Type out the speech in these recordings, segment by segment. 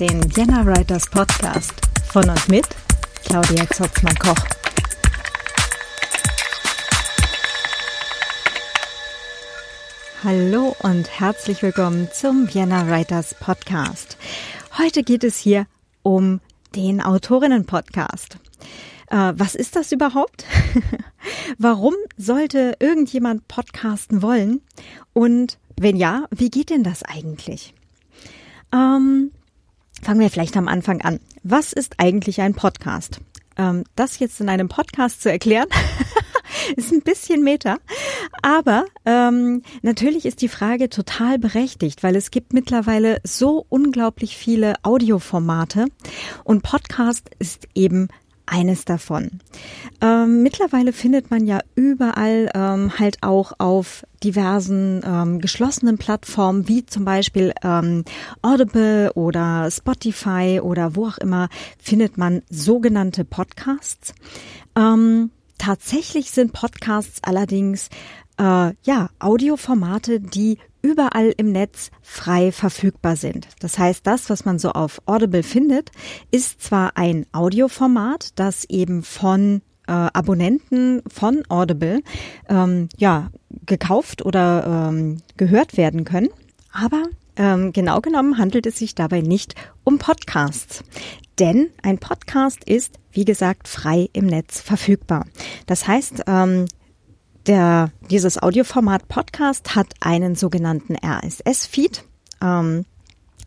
Den Vienna Writers Podcast von und mit Claudia Zotzmann-Koch. Hallo und herzlich willkommen zum Vienna Writers Podcast. Heute geht es hier um den Autorinnen-Podcast. Äh, was ist das überhaupt? Warum sollte irgendjemand podcasten wollen? Und wenn ja, wie geht denn das eigentlich? Ähm, fangen wir vielleicht am Anfang an. Was ist eigentlich ein Podcast? Ähm, das jetzt in einem Podcast zu erklären, ist ein bisschen Meta. Aber ähm, natürlich ist die Frage total berechtigt, weil es gibt mittlerweile so unglaublich viele Audioformate und Podcast ist eben eines davon. Ähm, mittlerweile findet man ja überall ähm, halt auch auf diversen ähm, geschlossenen Plattformen wie zum Beispiel ähm, Audible oder Spotify oder wo auch immer findet man sogenannte Podcasts. Ähm, tatsächlich sind Podcasts allerdings äh, ja Audioformate, die überall im Netz frei verfügbar sind. Das heißt, das, was man so auf Audible findet, ist zwar ein Audioformat, das eben von äh, Abonnenten von Audible ähm, ja gekauft oder ähm, gehört werden können, aber ähm, genau genommen handelt es sich dabei nicht um Podcasts. Denn ein Podcast ist, wie gesagt, frei im Netz verfügbar. Das heißt, ähm, der, dieses Audioformat Podcast hat einen sogenannten RSS-Feed. Ähm,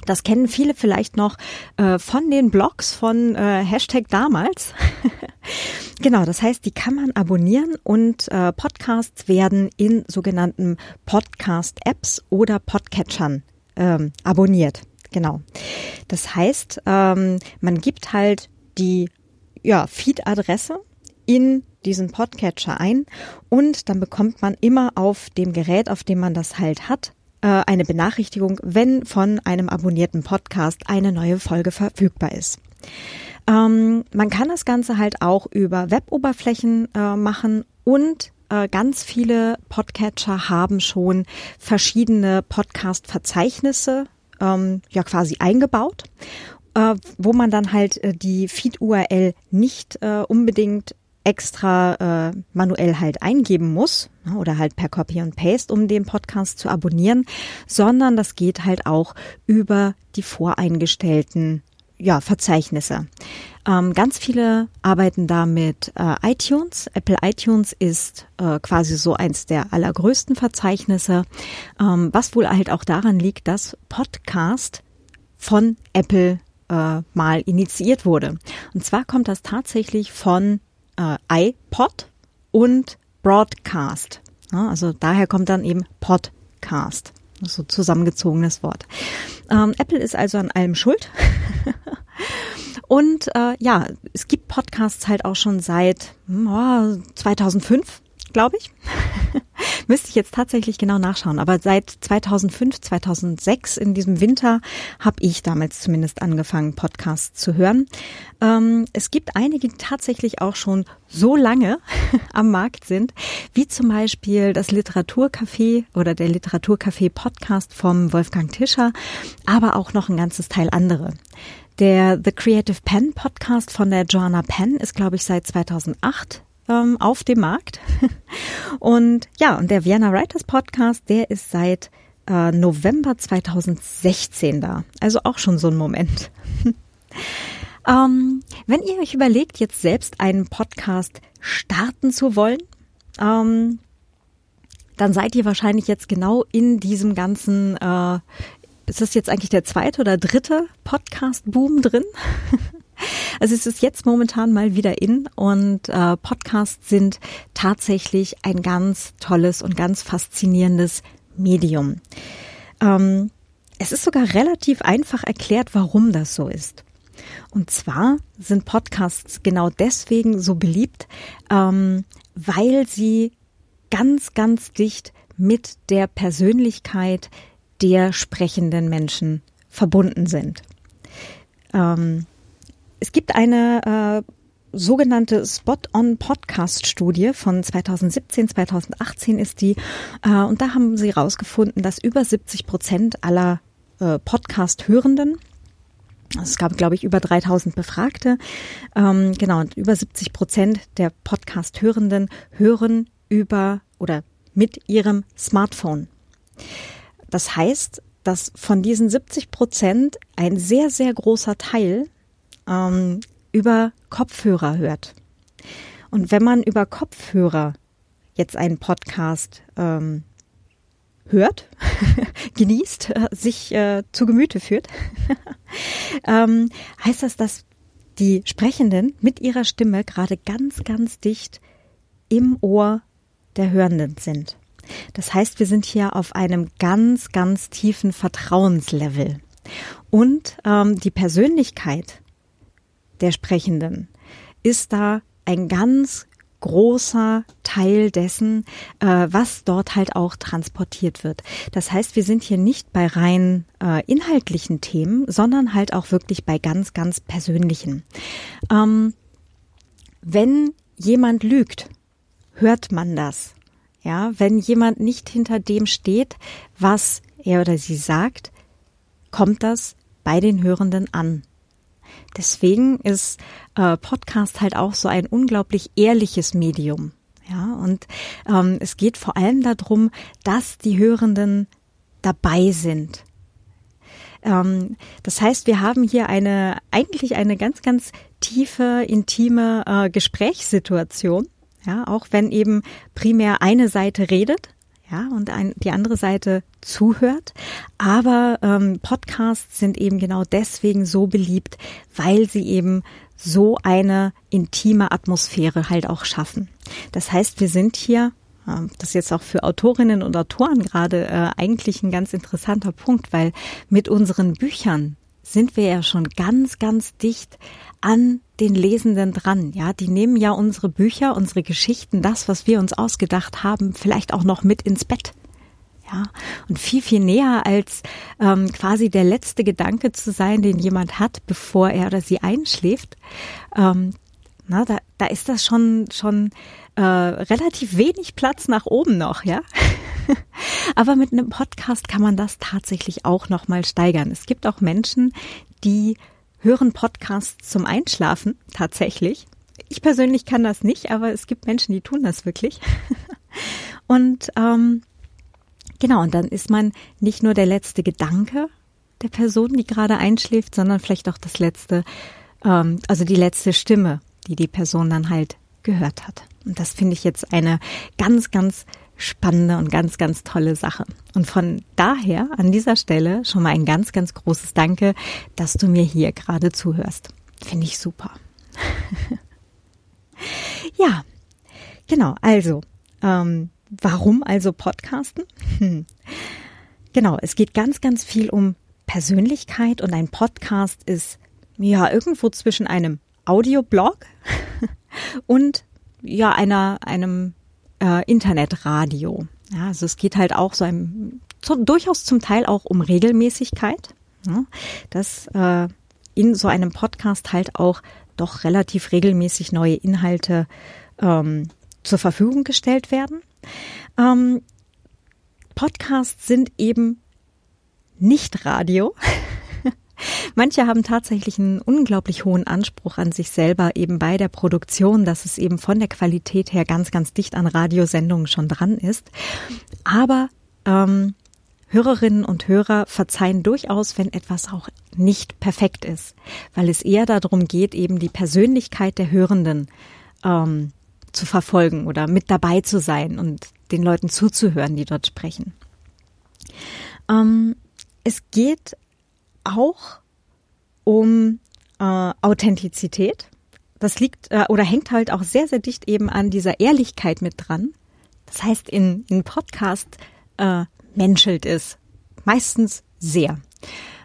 das kennen viele vielleicht noch äh, von den Blogs von äh, Hashtag damals. genau, das heißt, die kann man abonnieren und äh, Podcasts werden in sogenannten Podcast-Apps oder Podcatchern ähm, abonniert. Genau. Das heißt, ähm, man gibt halt die ja, Feed-Adresse in diesen Podcatcher ein und dann bekommt man immer auf dem Gerät, auf dem man das halt hat, äh, eine Benachrichtigung, wenn von einem abonnierten Podcast eine neue Folge verfügbar ist. Ähm, man kann das Ganze halt auch über Weboberflächen äh, machen und äh, ganz viele Podcatcher haben schon verschiedene Podcast-Verzeichnisse ähm, ja quasi eingebaut, äh, wo man dann halt äh, die Feed-URL nicht äh, unbedingt extra äh, manuell halt eingeben muss ne, oder halt per Copy und Paste, um den Podcast zu abonnieren, sondern das geht halt auch über die voreingestellten ja, Verzeichnisse. Ähm, ganz viele arbeiten da mit äh, iTunes. Apple iTunes ist äh, quasi so eins der allergrößten Verzeichnisse, ähm, was wohl halt auch daran liegt, dass Podcast von Apple äh, mal initiiert wurde. Und zwar kommt das tatsächlich von äh, iPod und Broadcast. Ja, also daher kommt dann eben Podcast. So zusammengezogenes Wort. Ähm, Apple ist also an allem schuld. und äh, ja, es gibt Podcasts halt auch schon seit oh, 2005 glaube ich. Müsste ich jetzt tatsächlich genau nachschauen. Aber seit 2005, 2006 in diesem Winter habe ich damals zumindest angefangen, Podcasts zu hören. Ähm, es gibt einige, die tatsächlich auch schon so lange am Markt sind, wie zum Beispiel das Literaturcafé oder der Literaturcafé Podcast vom Wolfgang Tischer, aber auch noch ein ganzes Teil andere. Der The Creative Pen Podcast von der Joanna Penn ist, glaube ich, seit 2008 ähm, auf dem Markt. Und ja, und der Vienna Writers Podcast, der ist seit äh, November 2016 da. Also auch schon so ein Moment. ähm, wenn ihr euch überlegt, jetzt selbst einen Podcast starten zu wollen, ähm, dann seid ihr wahrscheinlich jetzt genau in diesem ganzen, äh, ist das jetzt eigentlich der zweite oder dritte Podcast-Boom drin? Also es ist jetzt momentan mal wieder in und äh, Podcasts sind tatsächlich ein ganz tolles und ganz faszinierendes Medium. Ähm, es ist sogar relativ einfach erklärt, warum das so ist. Und zwar sind Podcasts genau deswegen so beliebt, ähm, weil sie ganz, ganz dicht mit der Persönlichkeit der sprechenden Menschen verbunden sind. Ähm, es gibt eine äh, sogenannte Spot-on-Podcast-Studie von 2017, 2018 ist die. Äh, und da haben sie herausgefunden, dass über 70 Prozent aller äh, Podcast-Hörenden es gab, glaube ich, über 3000 Befragte. Ähm, genau, und über 70 Prozent der Podcast-Hörenden hören über oder mit ihrem Smartphone. Das heißt, dass von diesen 70 Prozent ein sehr, sehr großer Teil ähm, über Kopfhörer hört. Und wenn man über Kopfhörer jetzt einen Podcast ähm, hört, genießt, sich äh, zu Gemüte führt, ähm, heißt das, dass die Sprechenden mit ihrer Stimme gerade ganz, ganz dicht im Ohr der Hörenden sind. Das heißt, wir sind hier auf einem ganz, ganz tiefen Vertrauenslevel. Und ähm, die Persönlichkeit der Sprechenden ist da ein ganz großer Teil dessen, äh, was dort halt auch transportiert wird. Das heißt, wir sind hier nicht bei rein äh, inhaltlichen Themen, sondern halt auch wirklich bei ganz, ganz persönlichen. Ähm, wenn jemand lügt, hört man das. Ja, wenn jemand nicht hinter dem steht, was er oder sie sagt, kommt das bei den Hörenden an. Deswegen ist äh, Podcast halt auch so ein unglaublich ehrliches Medium. Ja, und ähm, es geht vor allem darum, dass die Hörenden dabei sind. Ähm, das heißt, wir haben hier eine eigentlich eine ganz, ganz tiefe, intime äh, Gesprächssituation. Ja, auch wenn eben primär eine Seite redet, ja, und ein, die andere Seite zuhört. Aber ähm, Podcasts sind eben genau deswegen so beliebt, weil sie eben so eine intime Atmosphäre halt auch schaffen. Das heißt, wir sind hier ähm, das ist jetzt auch für Autorinnen und Autoren gerade äh, eigentlich ein ganz interessanter Punkt, weil mit unseren Büchern sind wir ja schon ganz, ganz dicht an den Lesenden dran. Ja, die nehmen ja unsere Bücher, unsere Geschichten, das, was wir uns ausgedacht haben, vielleicht auch noch mit ins Bett. Ja, und viel, viel näher als ähm, quasi der letzte Gedanke zu sein, den jemand hat, bevor er oder sie einschläft. Ähm, na, da, da ist das schon, schon äh, relativ wenig Platz nach oben noch, ja. Aber mit einem Podcast kann man das tatsächlich auch nochmal steigern. Es gibt auch Menschen, die hören Podcasts zum Einschlafen tatsächlich. Ich persönlich kann das nicht, aber es gibt Menschen, die tun das wirklich. Und ähm, genau, und dann ist man nicht nur der letzte Gedanke der Person, die gerade einschläft, sondern vielleicht auch das letzte, ähm, also die letzte Stimme, die die Person dann halt gehört hat. Und das finde ich jetzt eine ganz, ganz spannende und ganz, ganz tolle Sache. Und von daher an dieser Stelle schon mal ein ganz, ganz großes Danke, dass du mir hier gerade zuhörst. Finde ich super. ja, genau. Also, ähm, warum also Podcasten? Hm. Genau, es geht ganz, ganz viel um Persönlichkeit und ein Podcast ist ja irgendwo zwischen einem Audioblog und ja einer einem äh, Internetradio. Ja, also es geht halt auch so ein, so, durchaus zum Teil auch um Regelmäßigkeit, ja, dass äh, in so einem Podcast halt auch doch relativ regelmäßig neue Inhalte ähm, zur Verfügung gestellt werden. Ähm, Podcasts sind eben nicht Radio. Manche haben tatsächlich einen unglaublich hohen Anspruch an sich selber eben bei der Produktion, dass es eben von der Qualität her ganz, ganz dicht an Radiosendungen schon dran ist. Aber ähm, Hörerinnen und Hörer verzeihen durchaus, wenn etwas auch nicht perfekt ist, weil es eher darum geht, eben die Persönlichkeit der Hörenden ähm, zu verfolgen oder mit dabei zu sein und den Leuten zuzuhören, die dort sprechen. Ähm, es geht auch um äh, Authentizität. Das liegt äh, oder hängt halt auch sehr, sehr dicht eben an dieser Ehrlichkeit mit dran. Das heißt, in, in Podcast äh, menschelt es meistens sehr.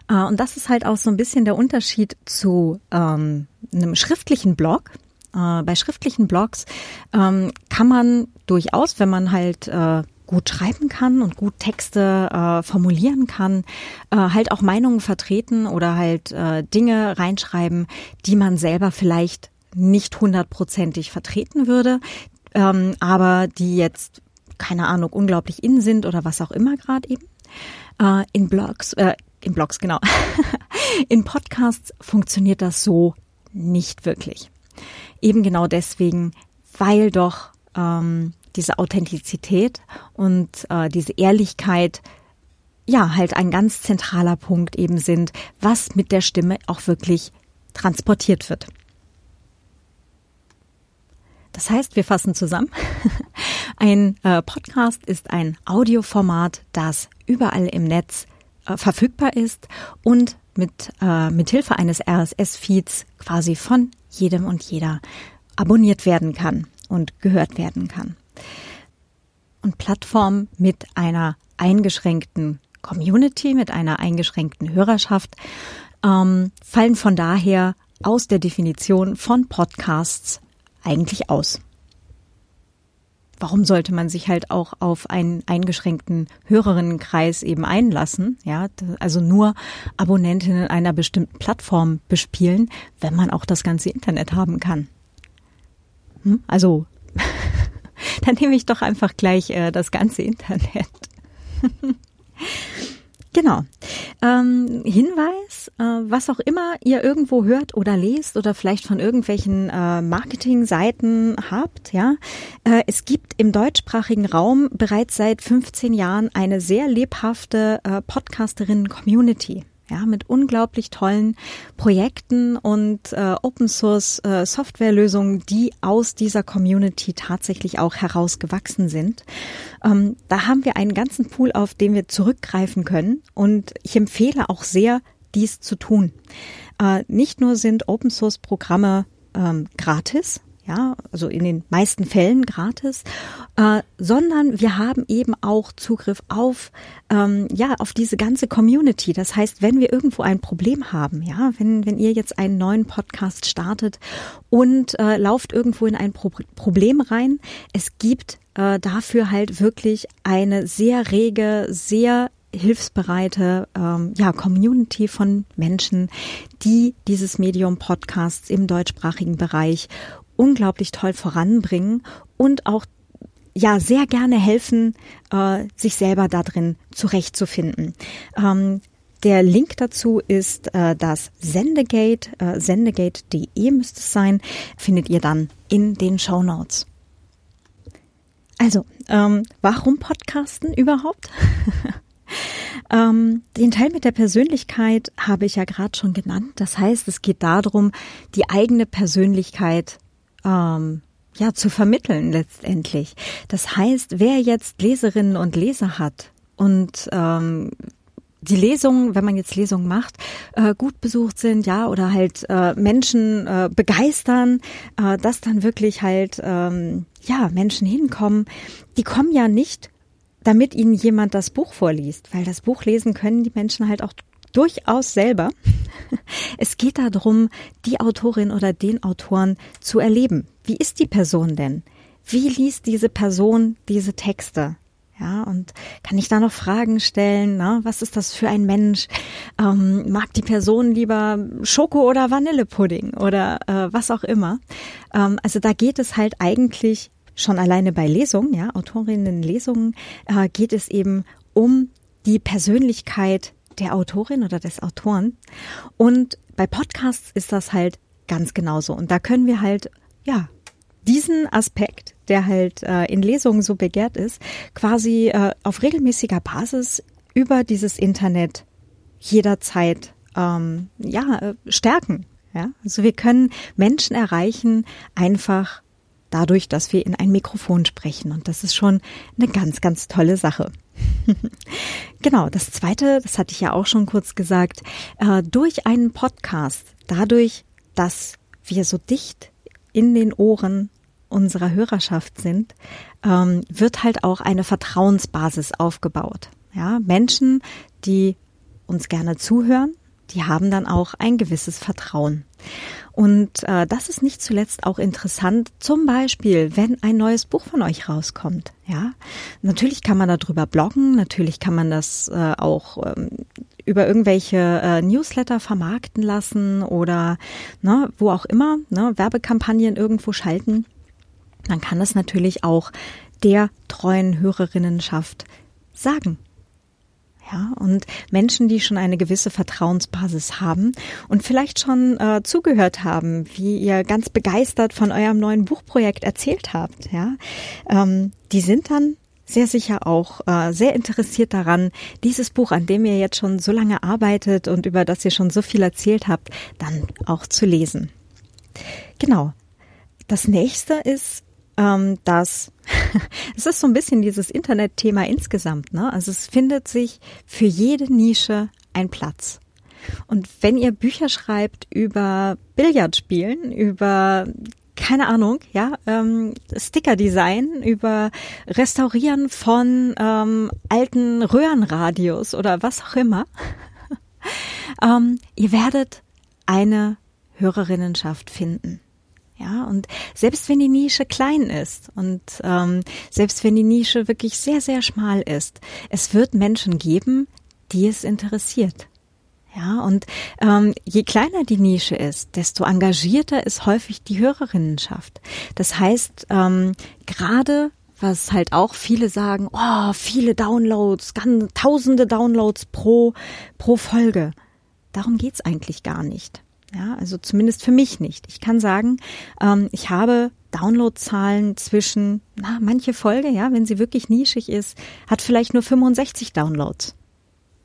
Äh, und das ist halt auch so ein bisschen der Unterschied zu ähm, einem schriftlichen Blog. Äh, bei schriftlichen Blogs ähm, kann man durchaus, wenn man halt äh, gut schreiben kann und gut Texte äh, formulieren kann, äh, halt auch Meinungen vertreten oder halt äh, Dinge reinschreiben, die man selber vielleicht nicht hundertprozentig vertreten würde, ähm, aber die jetzt, keine Ahnung, unglaublich in sind oder was auch immer gerade eben. Äh, in Blogs, äh, in Blogs, genau. in Podcasts funktioniert das so nicht wirklich. Eben genau deswegen, weil doch ähm, diese Authentizität und äh, diese Ehrlichkeit ja halt ein ganz zentraler Punkt eben sind, was mit der Stimme auch wirklich transportiert wird. Das heißt, wir fassen zusammen. Ein äh, Podcast ist ein Audioformat, das überall im Netz äh, verfügbar ist und mit äh, mithilfe eines RSS-Feeds quasi von jedem und jeder abonniert werden kann und gehört werden kann. Und Plattformen mit einer eingeschränkten Community, mit einer eingeschränkten Hörerschaft, ähm, fallen von daher aus der Definition von Podcasts eigentlich aus. Warum sollte man sich halt auch auf einen eingeschränkten Hörerinnenkreis eben einlassen? Ja, also nur Abonnentinnen einer bestimmten Plattform bespielen, wenn man auch das ganze Internet haben kann. Hm? Also, dann nehme ich doch einfach gleich äh, das ganze Internet. Genau. Ähm, Hinweis, äh, was auch immer ihr irgendwo hört oder lest oder vielleicht von irgendwelchen äh, Marketingseiten habt, ja. Äh, es gibt im deutschsprachigen Raum bereits seit 15 Jahren eine sehr lebhafte äh, Podcasterinnen-Community ja, mit unglaublich tollen Projekten und äh, Open Source äh, Softwarelösungen, die aus dieser Community tatsächlich auch herausgewachsen sind. Ähm, da haben wir einen ganzen Pool, auf den wir zurückgreifen können und ich empfehle auch sehr, dies zu tun. Äh, nicht nur sind Open Source Programme ähm, gratis, ja, also in den meisten Fällen gratis, äh, sondern wir haben eben auch Zugriff auf, ähm, ja, auf diese ganze Community. Das heißt, wenn wir irgendwo ein Problem haben, ja, wenn, wenn ihr jetzt einen neuen Podcast startet und äh, lauft irgendwo in ein Pro Problem rein, es gibt äh, dafür halt wirklich eine sehr rege, sehr hilfsbereite ähm, ja, Community von Menschen, die dieses Medium Podcasts im deutschsprachigen Bereich unglaublich toll voranbringen und auch ja sehr gerne helfen, äh, sich selber da drin zurechtzufinden. Ähm, der Link dazu ist äh, das Sendegate, äh, sendegate.de müsste es sein, findet ihr dann in den Show Notes. Also, ähm, warum Podcasten überhaupt? ähm, den Teil mit der Persönlichkeit habe ich ja gerade schon genannt. Das heißt, es geht darum, die eigene Persönlichkeit ähm, ja zu vermitteln letztendlich. Das heißt, wer jetzt Leserinnen und Leser hat und ähm, die Lesungen, wenn man jetzt Lesungen macht, äh, gut besucht sind, ja, oder halt äh, Menschen äh, begeistern, äh, dass dann wirklich halt ähm, ja Menschen hinkommen, die kommen ja nicht, damit ihnen jemand das Buch vorliest, weil das Buch lesen können die Menschen halt auch durchaus selber. Es geht darum, die Autorin oder den Autoren zu erleben. Wie ist die Person denn? Wie liest diese Person diese Texte? Ja, und kann ich da noch Fragen stellen? Na, was ist das für ein Mensch? Ähm, mag die Person lieber Schoko oder Vanillepudding oder äh, was auch immer? Ähm, also da geht es halt eigentlich schon alleine bei Lesungen, ja, Autorinnen-Lesungen, äh, geht es eben um die Persönlichkeit der Autorin oder des Autoren. Und bei Podcasts ist das halt ganz genauso. Und da können wir halt, ja, diesen Aspekt, der halt äh, in Lesungen so begehrt ist, quasi äh, auf regelmäßiger Basis über dieses Internet jederzeit ähm, ja äh, stärken. Ja, also wir können Menschen erreichen einfach dadurch, dass wir in ein Mikrofon sprechen und das ist schon eine ganz ganz tolle Sache. genau, das Zweite, das hatte ich ja auch schon kurz gesagt, äh, durch einen Podcast, dadurch, dass wir so dicht in den Ohren unserer Hörerschaft sind, ähm, wird halt auch eine Vertrauensbasis aufgebaut. Ja, Menschen, die uns gerne zuhören, die haben dann auch ein gewisses Vertrauen. Und äh, das ist nicht zuletzt auch interessant, zum Beispiel, wenn ein neues Buch von euch rauskommt. Ja, natürlich kann man darüber bloggen, natürlich kann man das äh, auch ähm, über irgendwelche äh, Newsletter vermarkten lassen oder ne, wo auch immer, ne, Werbekampagnen irgendwo schalten. Man kann das natürlich auch der treuen Hörerinnenschaft sagen. Ja, und Menschen, die schon eine gewisse Vertrauensbasis haben und vielleicht schon äh, zugehört haben, wie ihr ganz begeistert von eurem neuen Buchprojekt erzählt habt, ja, ähm, die sind dann sehr sicher auch äh, sehr interessiert daran, dieses Buch, an dem ihr jetzt schon so lange arbeitet und über das ihr schon so viel erzählt habt, dann auch zu lesen. Genau. Das nächste ist, ähm, dass es ist so ein bisschen dieses Internetthema insgesamt. Ne? Also es findet sich für jede Nische ein Platz. Und wenn ihr Bücher schreibt über Billardspielen, über keine Ahnung, ja, ähm, Sticker-Design über Restaurieren von ähm, alten Röhrenradios oder was auch immer. ähm, ihr werdet eine Hörerinnenschaft finden. Ja, und selbst wenn die Nische klein ist und ähm, selbst wenn die Nische wirklich sehr, sehr schmal ist, es wird Menschen geben, die es interessiert. Ja, und ähm, je kleiner die Nische ist, desto engagierter ist häufig die Hörerinnenschaft. Das heißt, ähm, gerade was halt auch viele sagen, oh, viele Downloads, ganz, tausende Downloads pro, pro Folge. Darum geht's eigentlich gar nicht. Ja, also zumindest für mich nicht. Ich kann sagen, ähm, ich habe Downloadzahlen zwischen, na, manche Folge, ja, wenn sie wirklich nischig ist, hat vielleicht nur 65 Downloads.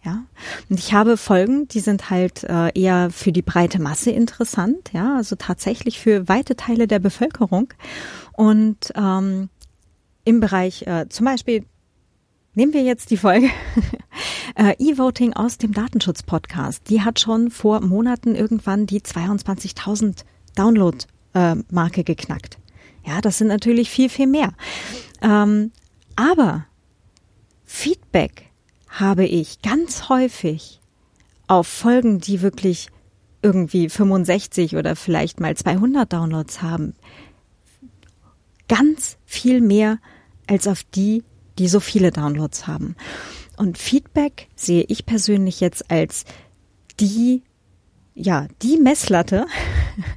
Ja, und ich habe Folgen, die sind halt äh, eher für die breite Masse interessant, ja, also tatsächlich für weite Teile der Bevölkerung. Und ähm, im Bereich äh, zum Beispiel nehmen wir jetzt die Folge äh, E-Voting aus dem Datenschutz-Podcast. Die hat schon vor Monaten irgendwann die 22.000 Download-Marke geknackt. Ja, das sind natürlich viel, viel mehr. Ähm, aber Feedback habe ich ganz häufig auf Folgen, die wirklich irgendwie 65 oder vielleicht mal 200 Downloads haben, ganz viel mehr als auf die, die so viele Downloads haben. Und Feedback sehe ich persönlich jetzt als die, ja, die Messlatte.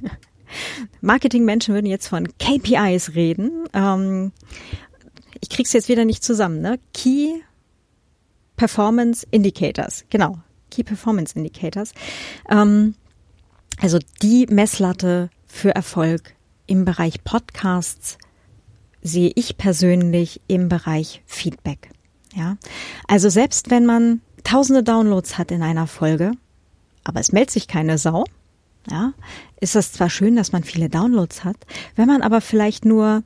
Marketingmenschen würden jetzt von KPIs reden. Ähm, ich krieg's jetzt wieder nicht zusammen, ne? Key Performance Indicators, genau, Key Performance Indicators. Ähm, also die Messlatte für Erfolg im Bereich Podcasts sehe ich persönlich im Bereich Feedback. Ja, also selbst wenn man tausende Downloads hat in einer Folge, aber es meldet sich keine Sau, ja, ist das zwar schön, dass man viele Downloads hat, wenn man aber vielleicht nur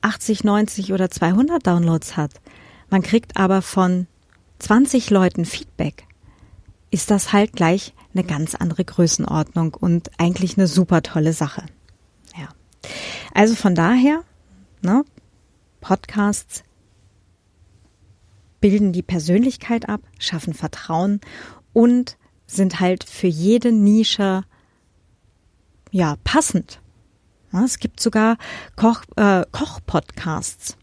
80, 90 oder 200 Downloads hat, man kriegt aber von 20 Leuten Feedback, ist das halt gleich eine ganz andere Größenordnung und eigentlich eine super tolle Sache. Ja. Also von daher, ne, Podcasts bilden die Persönlichkeit ab, schaffen Vertrauen und sind halt für jede Nische ja passend. Es gibt sogar Koch, äh, Koch-Podcasts.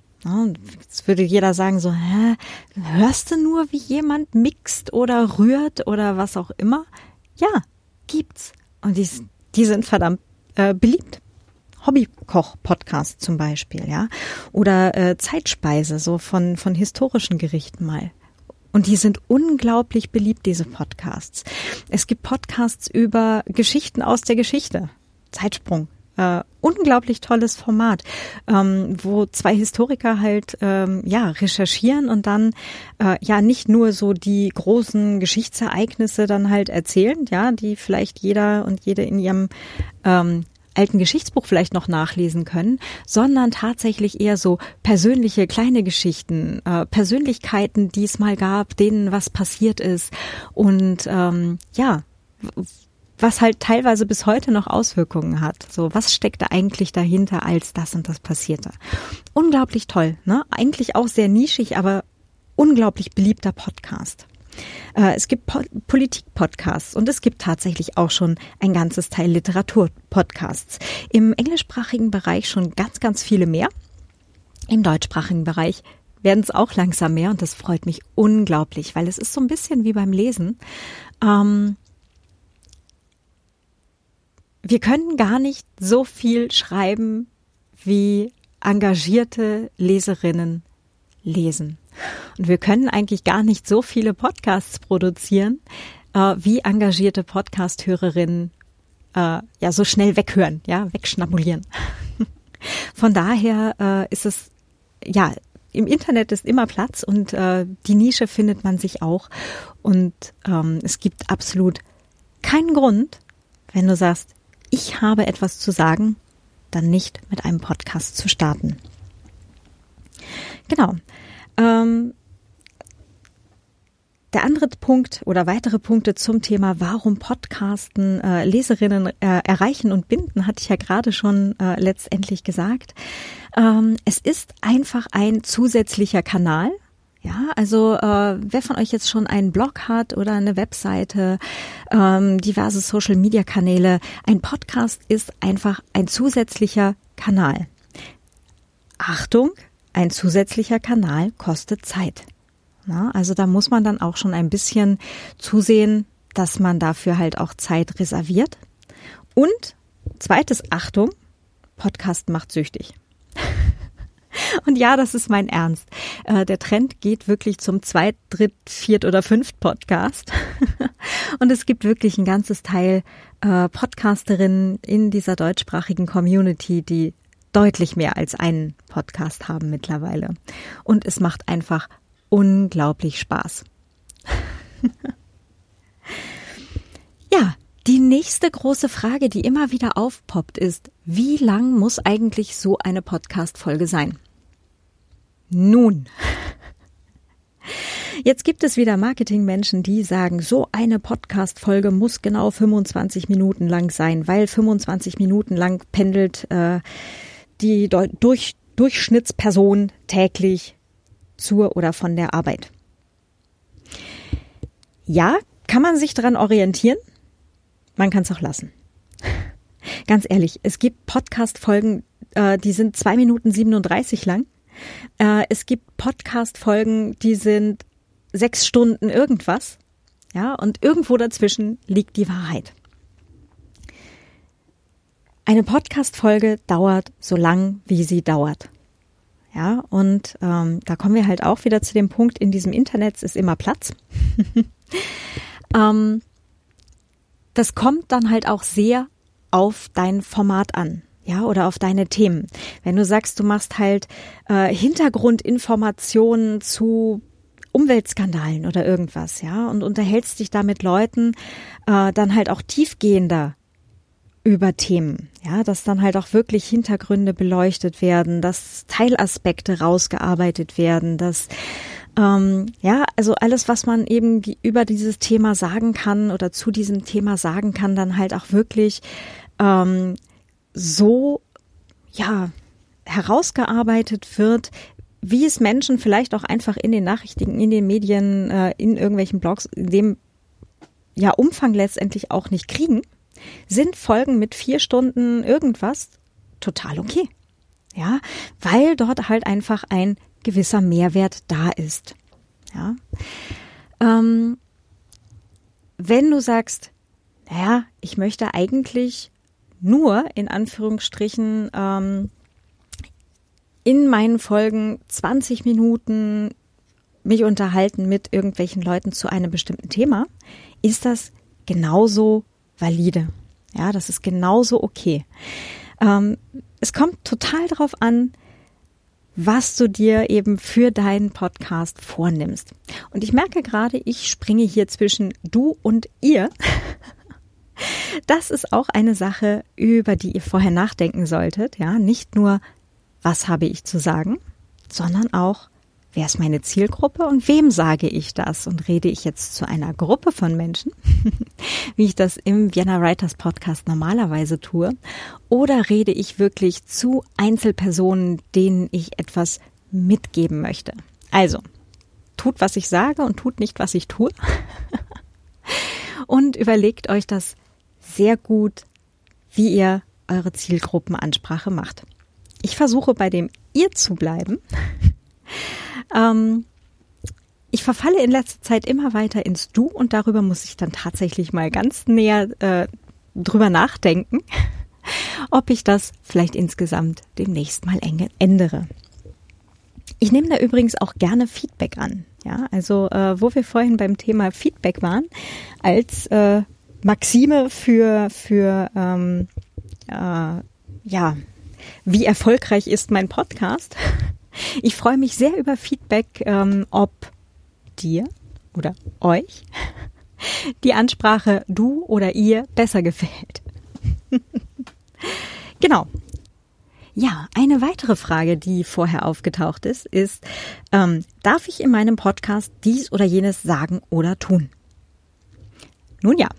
Jetzt würde jeder sagen so, hä, hörst du nur, wie jemand mixt oder rührt oder was auch immer? Ja, gibt's. Und die, die sind verdammt äh, beliebt. Hobbykoch-Podcast zum Beispiel, ja. Oder äh, Zeitspeise, so von, von historischen Gerichten mal. Und die sind unglaublich beliebt, diese Podcasts. Es gibt Podcasts über Geschichten aus der Geschichte. Zeitsprung äh, unglaublich tolles Format, ähm, wo zwei Historiker halt ähm, ja recherchieren und dann äh, ja nicht nur so die großen Geschichtsereignisse dann halt erzählen, ja, die vielleicht jeder und jede in ihrem ähm, alten Geschichtsbuch vielleicht noch nachlesen können, sondern tatsächlich eher so persönliche kleine Geschichten, äh, Persönlichkeiten, die es mal gab, denen was passiert ist und ähm, ja was halt teilweise bis heute noch Auswirkungen hat. So, was steckt da eigentlich dahinter, als das und das passierte? Unglaublich toll, ne? Eigentlich auch sehr nischig, aber unglaublich beliebter Podcast. Äh, es gibt po Politik-Podcasts und es gibt tatsächlich auch schon ein ganzes Teil Literatur-Podcasts. Im englischsprachigen Bereich schon ganz, ganz viele mehr. Im deutschsprachigen Bereich werden es auch langsam mehr und das freut mich unglaublich, weil es ist so ein bisschen wie beim Lesen. Ähm, wir können gar nicht so viel schreiben, wie engagierte Leserinnen lesen. Und wir können eigentlich gar nicht so viele Podcasts produzieren, äh, wie engagierte Podcast-Hörerinnen äh, ja so schnell weghören, ja, wegschnabulieren. Von daher äh, ist es ja im Internet ist immer Platz und äh, die Nische findet man sich auch. Und ähm, es gibt absolut keinen Grund, wenn du sagst, ich habe etwas zu sagen, dann nicht mit einem Podcast zu starten. Genau. Ähm, der andere Punkt oder weitere Punkte zum Thema, warum Podcasten äh, Leserinnen äh, erreichen und binden, hatte ich ja gerade schon äh, letztendlich gesagt. Ähm, es ist einfach ein zusätzlicher Kanal. Ja, also äh, wer von euch jetzt schon einen Blog hat oder eine Webseite, ähm, diverse Social-Media-Kanäle, ein Podcast ist einfach ein zusätzlicher Kanal. Achtung, ein zusätzlicher Kanal kostet Zeit. Na, also da muss man dann auch schon ein bisschen zusehen, dass man dafür halt auch Zeit reserviert. Und zweites Achtung, Podcast macht süchtig. Und ja, das ist mein Ernst. Äh, der Trend geht wirklich zum Zweit-, Dritt-, Viert- oder Fünft-Podcast. Und es gibt wirklich ein ganzes Teil äh, Podcasterinnen in dieser deutschsprachigen Community, die deutlich mehr als einen Podcast haben mittlerweile. Und es macht einfach unglaublich Spaß. ja, die nächste große Frage, die immer wieder aufpoppt, ist, wie lang muss eigentlich so eine Podcast-Folge sein? Nun. Jetzt gibt es wieder Marketingmenschen, die sagen, so eine Podcast-Folge muss genau 25 Minuten lang sein, weil 25 Minuten lang pendelt äh, die durch, Durchschnittsperson täglich zur oder von der Arbeit. Ja, kann man sich daran orientieren? Man kann es auch lassen. Ganz ehrlich, es gibt Podcast-Folgen, äh, die sind zwei Minuten 37 lang. Äh, es gibt Podcast-Folgen, die sind sechs Stunden irgendwas. Ja, und irgendwo dazwischen liegt die Wahrheit. Eine Podcast-Folge dauert so lang, wie sie dauert. Ja, und ähm, da kommen wir halt auch wieder zu dem Punkt, in diesem Internet ist immer Platz. ähm, das kommt dann halt auch sehr auf dein Format an. Ja, oder auf deine Themen. Wenn du sagst, du machst halt äh, Hintergrundinformationen zu Umweltskandalen oder irgendwas, ja, und unterhältst dich da mit Leuten, äh, dann halt auch tiefgehender über Themen. Ja, dass dann halt auch wirklich Hintergründe beleuchtet werden, dass Teilaspekte rausgearbeitet werden, dass ähm, ja, also alles, was man eben über dieses Thema sagen kann oder zu diesem Thema sagen kann, dann halt auch wirklich ähm, so ja herausgearbeitet wird, wie es Menschen vielleicht auch einfach in den Nachrichten, in den Medien, äh, in irgendwelchen Blogs, in dem ja Umfang letztendlich auch nicht kriegen sind Folgen mit vier Stunden irgendwas total okay. Ja, weil dort halt einfach ein gewisser Mehrwert da ist. Ja. Ähm, wenn du sagst, naja, ich möchte eigentlich nur in Anführungsstrichen ähm, in meinen Folgen 20 Minuten mich unterhalten mit irgendwelchen Leuten zu einem bestimmten Thema, ist das genauso valide. Ja, das ist genauso okay. Ähm, es kommt total darauf an, was du dir eben für deinen Podcast vornimmst. Und ich merke gerade, ich springe hier zwischen du und ihr. Das ist auch eine Sache, über die ihr vorher nachdenken solltet. Ja, nicht nur, was habe ich zu sagen, sondern auch, wer ist meine Zielgruppe und wem sage ich das? Und rede ich jetzt zu einer Gruppe von Menschen, wie ich das im Vienna Writers Podcast normalerweise tue, oder rede ich wirklich zu Einzelpersonen, denen ich etwas mitgeben möchte? Also, tut, was ich sage und tut nicht, was ich tue. und überlegt euch das sehr gut, wie ihr eure Zielgruppenansprache macht. Ich versuche bei dem ihr zu bleiben ähm, ich verfalle in letzter Zeit immer weiter ins Du und darüber muss ich dann tatsächlich mal ganz näher äh, drüber nachdenken, ob ich das vielleicht insgesamt demnächst mal ändere. ich nehme da übrigens auch gerne Feedback an. Ja, also äh, wo wir vorhin beim Thema Feedback waren, als äh, Maxime für für ähm, äh, ja, wie erfolgreich ist mein Podcast? Ich freue mich sehr über Feedback, ähm, ob dir oder euch die Ansprache du oder ihr besser gefällt. genau. Ja, eine weitere Frage, die vorher aufgetaucht ist, ist, ähm, darf ich in meinem Podcast dies oder jenes sagen oder tun? Nun ja,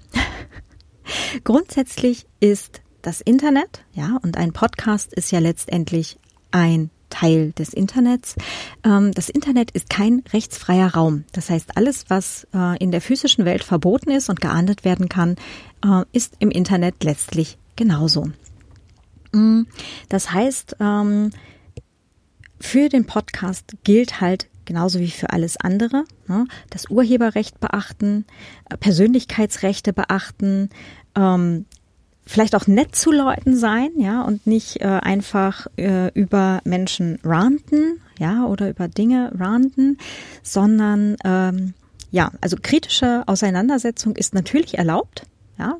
grundsätzlich ist das Internet, ja, und ein Podcast ist ja letztendlich ein Teil des Internets. Ähm, das Internet ist kein rechtsfreier Raum. Das heißt, alles, was äh, in der physischen Welt verboten ist und geahndet werden kann, äh, ist im Internet letztlich genauso. Mm, das heißt, ähm, für den Podcast gilt halt genauso wie für alles andere, ne, das Urheberrecht beachten, äh, Persönlichkeitsrechte beachten, ähm, vielleicht auch nett zu Leuten sein, ja, und nicht äh, einfach äh, über Menschen ranten, ja, oder über Dinge ranten, sondern ähm, ja, also kritische Auseinandersetzung ist natürlich erlaubt, ja,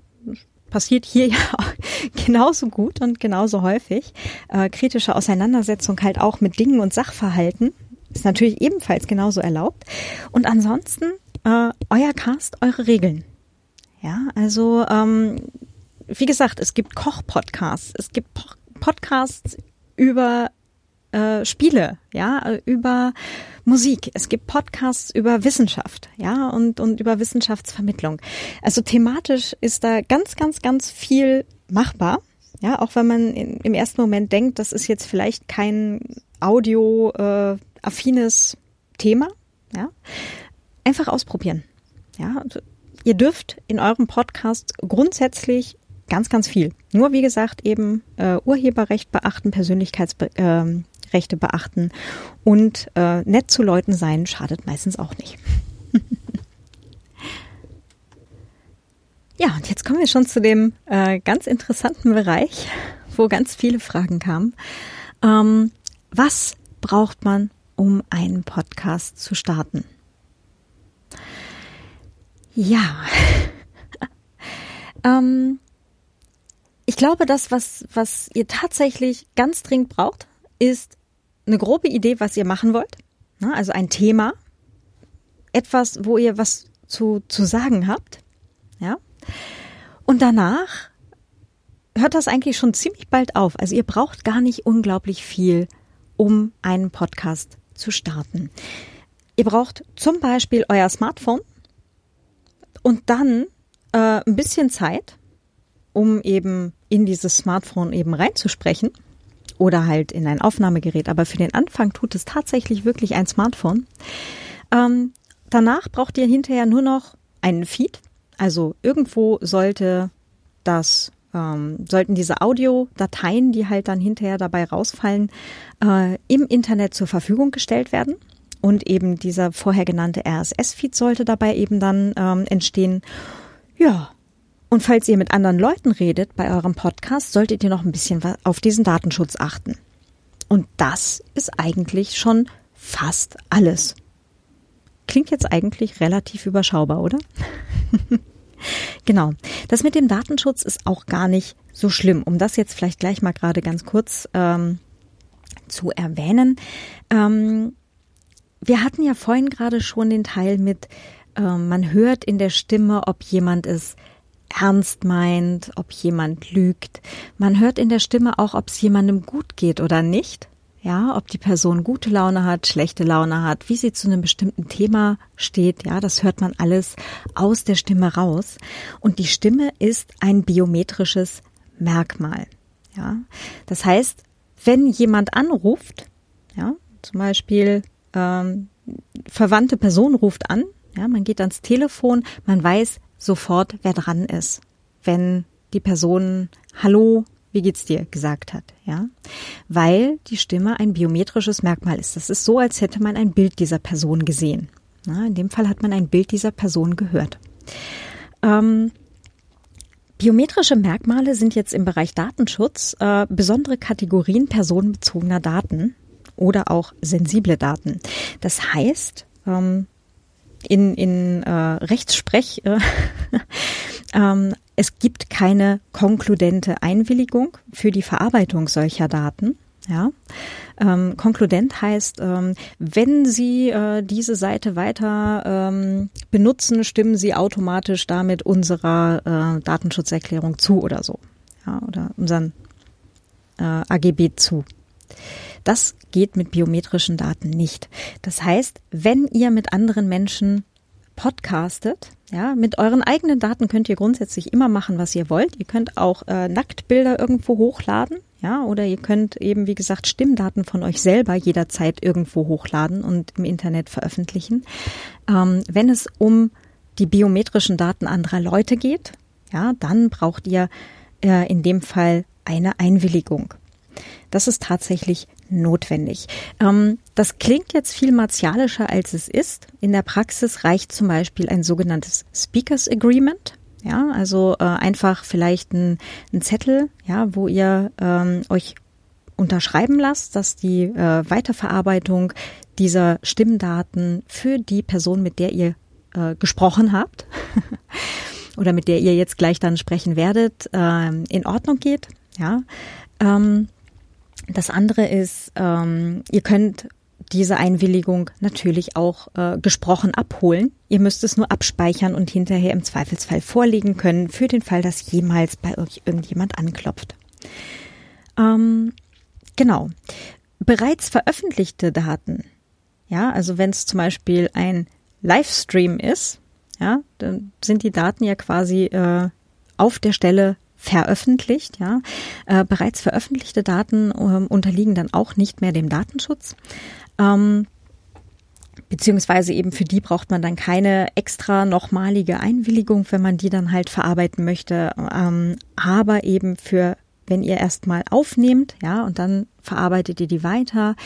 passiert hier ja genauso gut und genauso häufig. Äh, kritische Auseinandersetzung halt auch mit Dingen und Sachverhalten ist natürlich ebenfalls genauso erlaubt. Und ansonsten äh, euer Cast, eure Regeln. Ja, also ähm, wie gesagt, es gibt Koch-Podcasts, es gibt Podcasts über äh, Spiele, ja, über Musik. Es gibt Podcasts über Wissenschaft, ja, und, und über Wissenschaftsvermittlung. Also thematisch ist da ganz, ganz, ganz viel machbar. Ja, auch wenn man in, im ersten Moment denkt, das ist jetzt vielleicht kein audio-affines äh, Thema, ja. Einfach ausprobieren. Ja, ihr dürft in eurem Podcast grundsätzlich ganz, ganz viel. Nur wie gesagt eben äh, Urheberrecht beachten, Persönlichkeitsrechte ähm, äh, beachten und äh, nett zu Leuten sein schadet meistens auch nicht. ja, und jetzt kommen wir schon zu dem äh, ganz interessanten Bereich, wo ganz viele Fragen kamen. Ähm, was braucht man, um einen Podcast zu starten? Ja. ähm, ich glaube, das, was, was ihr tatsächlich ganz dringend braucht, ist eine grobe Idee, was ihr machen wollt. Also ein Thema. Etwas, wo ihr was zu, zu sagen habt. Ja. Und danach hört das eigentlich schon ziemlich bald auf. Also ihr braucht gar nicht unglaublich viel, um einen Podcast zu starten. Ihr braucht zum Beispiel euer Smartphone und dann äh, ein bisschen Zeit, um eben in dieses Smartphone eben reinzusprechen oder halt in ein Aufnahmegerät. Aber für den Anfang tut es tatsächlich wirklich ein Smartphone. Ähm, danach braucht ihr hinterher nur noch einen Feed. Also irgendwo sollte das ähm, sollten diese Audiodateien, die halt dann hinterher dabei rausfallen, äh, im Internet zur Verfügung gestellt werden. Und eben dieser vorher genannte RSS-Feed sollte dabei eben dann ähm, entstehen. Ja, und falls ihr mit anderen Leuten redet bei eurem Podcast, solltet ihr noch ein bisschen auf diesen Datenschutz achten. Und das ist eigentlich schon fast alles. Klingt jetzt eigentlich relativ überschaubar, oder? genau. Das mit dem Datenschutz ist auch gar nicht so schlimm. Um das jetzt vielleicht gleich mal gerade ganz kurz ähm, zu erwähnen. Ähm, wir hatten ja vorhin gerade schon den Teil mit, äh, man hört in der Stimme, ob jemand es ernst meint, ob jemand lügt. Man hört in der Stimme auch, ob es jemandem gut geht oder nicht. Ja, ob die Person gute Laune hat, schlechte Laune hat, wie sie zu einem bestimmten Thema steht. Ja, das hört man alles aus der Stimme raus. Und die Stimme ist ein biometrisches Merkmal. Ja, das heißt, wenn jemand anruft, ja, zum Beispiel ähm, verwandte Person ruft an, ja, man geht ans Telefon, man weiß, sofort, wer dran ist, wenn die Person Hallo, wie geht's dir gesagt hat, ja? Weil die Stimme ein biometrisches Merkmal ist. Das ist so, als hätte man ein Bild dieser Person gesehen. Na, in dem Fall hat man ein Bild dieser Person gehört. Ähm, Biometrische Merkmale sind jetzt im Bereich Datenschutz äh, besondere Kategorien personenbezogener Daten oder auch sensible Daten. Das heißt, ähm, in, in äh, Rechtssprech, äh, ähm, es gibt keine konkludente Einwilligung für die Verarbeitung solcher Daten. Ja, ähm, konkludent heißt, ähm, wenn Sie äh, diese Seite weiter ähm, benutzen, stimmen Sie automatisch damit unserer äh, Datenschutzerklärung zu oder so, ja, oder unseren äh, AGB zu. Das geht mit biometrischen Daten nicht. Das heißt, wenn ihr mit anderen Menschen podcastet, ja, mit euren eigenen Daten könnt ihr grundsätzlich immer machen, was ihr wollt. Ihr könnt auch äh, Nacktbilder irgendwo hochladen, ja, oder ihr könnt eben, wie gesagt, Stimmdaten von euch selber jederzeit irgendwo hochladen und im Internet veröffentlichen. Ähm, wenn es um die biometrischen Daten anderer Leute geht, ja, dann braucht ihr äh, in dem Fall eine Einwilligung. Das ist tatsächlich notwendig. Ähm, das klingt jetzt viel martialischer, als es ist. In der Praxis reicht zum Beispiel ein sogenanntes Speakers Agreement. Ja, also äh, einfach vielleicht ein, ein, Zettel, ja, wo ihr ähm, euch unterschreiben lasst, dass die äh, Weiterverarbeitung dieser Stimmdaten für die Person, mit der ihr äh, gesprochen habt oder mit der ihr jetzt gleich dann sprechen werdet, äh, in Ordnung geht. Ja. Ähm, das andere ist, ähm, ihr könnt diese Einwilligung natürlich auch äh, gesprochen abholen. Ihr müsst es nur abspeichern und hinterher im Zweifelsfall vorlegen können, für den Fall, dass jemals bei euch irgendjemand anklopft. Ähm, genau. Bereits veröffentlichte Daten, ja, also wenn es zum Beispiel ein Livestream ist, ja, dann sind die Daten ja quasi äh, auf der Stelle veröffentlicht. Ja, äh, bereits veröffentlichte Daten äh, unterliegen dann auch nicht mehr dem Datenschutz. Ähm, beziehungsweise eben für die braucht man dann keine extra nochmalige Einwilligung, wenn man die dann halt verarbeiten möchte. Ähm, aber eben für wenn ihr erstmal aufnehmt, ja, und dann verarbeitet ihr die weiter,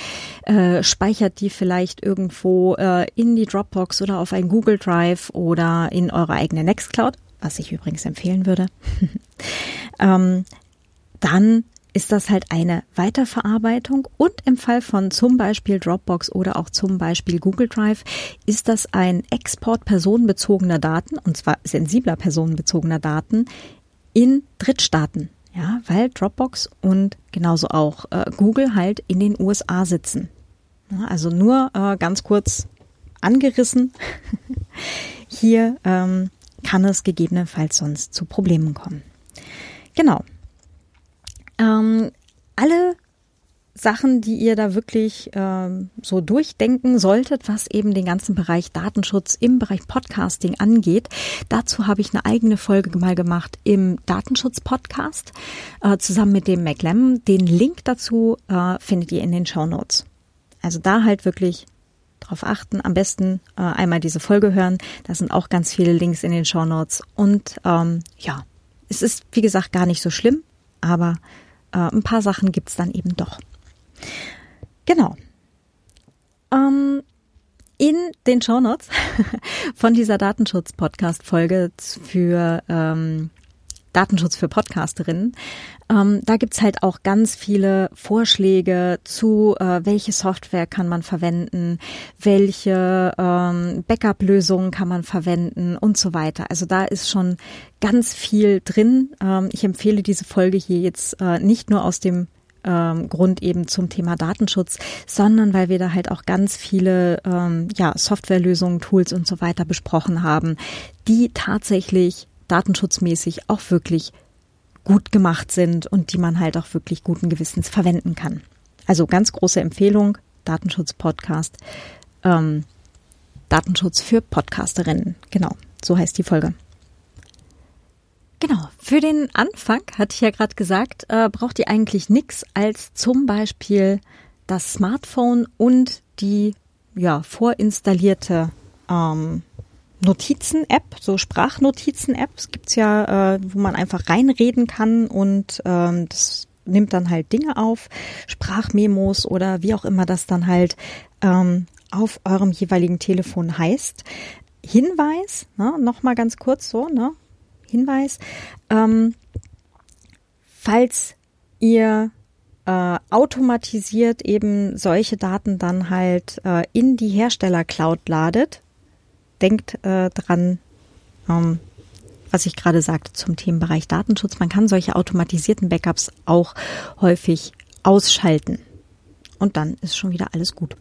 äh, speichert die vielleicht irgendwo äh, in die Dropbox oder auf ein Google Drive oder in eure eigene Nextcloud, was ich übrigens empfehlen würde. ähm, dann ist das halt eine Weiterverarbeitung und im Fall von zum Beispiel Dropbox oder auch zum Beispiel Google Drive ist das ein Export personenbezogener Daten und zwar sensibler personenbezogener Daten in Drittstaaten. Ja, weil Dropbox und genauso auch äh, Google halt in den USA sitzen. Ja, also nur äh, ganz kurz angerissen. Hier ähm, kann es gegebenenfalls sonst zu Problemen kommen. Genau. Ähm, alle Sachen, die ihr da wirklich ähm, so durchdenken solltet, was eben den ganzen Bereich Datenschutz im Bereich Podcasting angeht. Dazu habe ich eine eigene Folge mal gemacht im Datenschutz-Podcast äh, zusammen mit dem MacLem. Den Link dazu äh, findet ihr in den Show Notes. Also da halt wirklich drauf achten. Am besten äh, einmal diese Folge hören. Da sind auch ganz viele Links in den Show Notes. Und ähm, ja, es ist wie gesagt gar nicht so schlimm, aber äh, ein paar Sachen gibt's dann eben doch. Genau. Ähm, in den Shownotes von dieser Datenschutz-Podcast-Folge für ähm, Datenschutz für Podcasterinnen. Ähm, da gibt's halt auch ganz viele Vorschläge zu, äh, welche Software kann man verwenden, welche ähm, Backup-Lösungen kann man verwenden und so weiter. Also da ist schon ganz viel drin. Ähm, ich empfehle diese Folge hier jetzt äh, nicht nur aus dem ähm, Grund eben zum Thema Datenschutz, sondern weil wir da halt auch ganz viele ähm, ja, Softwarelösungen, Tools und so weiter besprochen haben, die tatsächlich datenschutzmäßig auch wirklich gut gemacht sind und die man halt auch wirklich guten Gewissens verwenden kann. Also ganz große Empfehlung, Datenschutz-Podcast, ähm, Datenschutz für Podcasterinnen. Genau, so heißt die Folge. Genau, für den Anfang, hatte ich ja gerade gesagt, äh, braucht ihr eigentlich nichts als zum Beispiel das Smartphone und die ja, vorinstallierte ähm, Notizen-App, so Sprachnotizen-Apps gibt's ja, äh, wo man einfach reinreden kann und ähm, das nimmt dann halt Dinge auf, Sprachmemos oder wie auch immer das dann halt ähm, auf eurem jeweiligen Telefon heißt. Hinweis, ne, nochmal ganz kurz so, ne, Hinweis, ähm, falls ihr äh, automatisiert eben solche Daten dann halt äh, in die Hersteller-Cloud ladet. Denkt äh, dran, ähm, was ich gerade sagte zum Themenbereich Datenschutz. Man kann solche automatisierten Backups auch häufig ausschalten. Und dann ist schon wieder alles gut.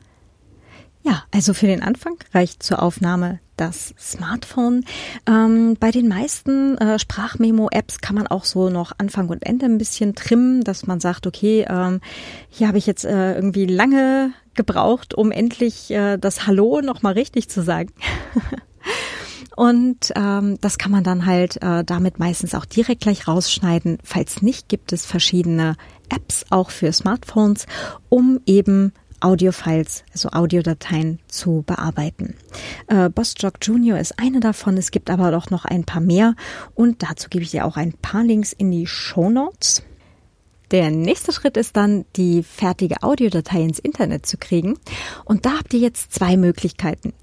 Ja, also für den Anfang reicht zur Aufnahme das Smartphone. Ähm, bei den meisten äh, Sprachmemo-Apps kann man auch so noch Anfang und Ende ein bisschen trimmen, dass man sagt, okay, ähm, hier habe ich jetzt äh, irgendwie lange gebraucht, um endlich äh, das Hallo nochmal richtig zu sagen. Und ähm, das kann man dann halt äh, damit meistens auch direkt gleich rausschneiden. Falls nicht, gibt es verschiedene Apps auch für Smartphones, um eben Audiofiles, also Audiodateien zu bearbeiten. Äh, BossJock Junior ist eine davon. Es gibt aber doch noch ein paar mehr und dazu gebe ich dir auch ein paar Links in die Show Notes. Der nächste Schritt ist dann, die fertige Audiodatei ins Internet zu kriegen. Und da habt ihr jetzt zwei Möglichkeiten.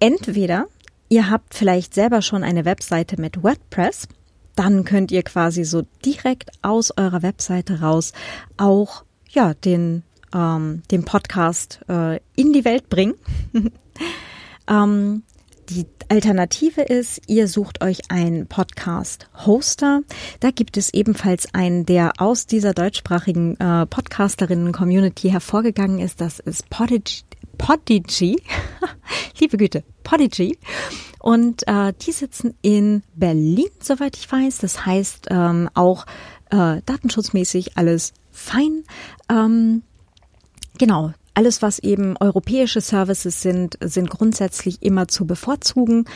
Entweder ihr habt vielleicht selber schon eine Webseite mit WordPress, dann könnt ihr quasi so direkt aus eurer Webseite raus auch ja den ähm, den Podcast äh, in die Welt bringen. ähm, die Alternative ist, ihr sucht euch einen Podcast-Hoster. Da gibt es ebenfalls einen, der aus dieser deutschsprachigen äh, Podcasterinnen-Community hervorgegangen ist. Das ist Podigy. Liebe Güte, Podigy. Und äh, die sitzen in Berlin, soweit ich weiß. Das heißt ähm, auch äh, datenschutzmäßig alles fein. Ähm, Genau. Alles, was eben europäische Services sind, sind grundsätzlich immer zu bevorzugen,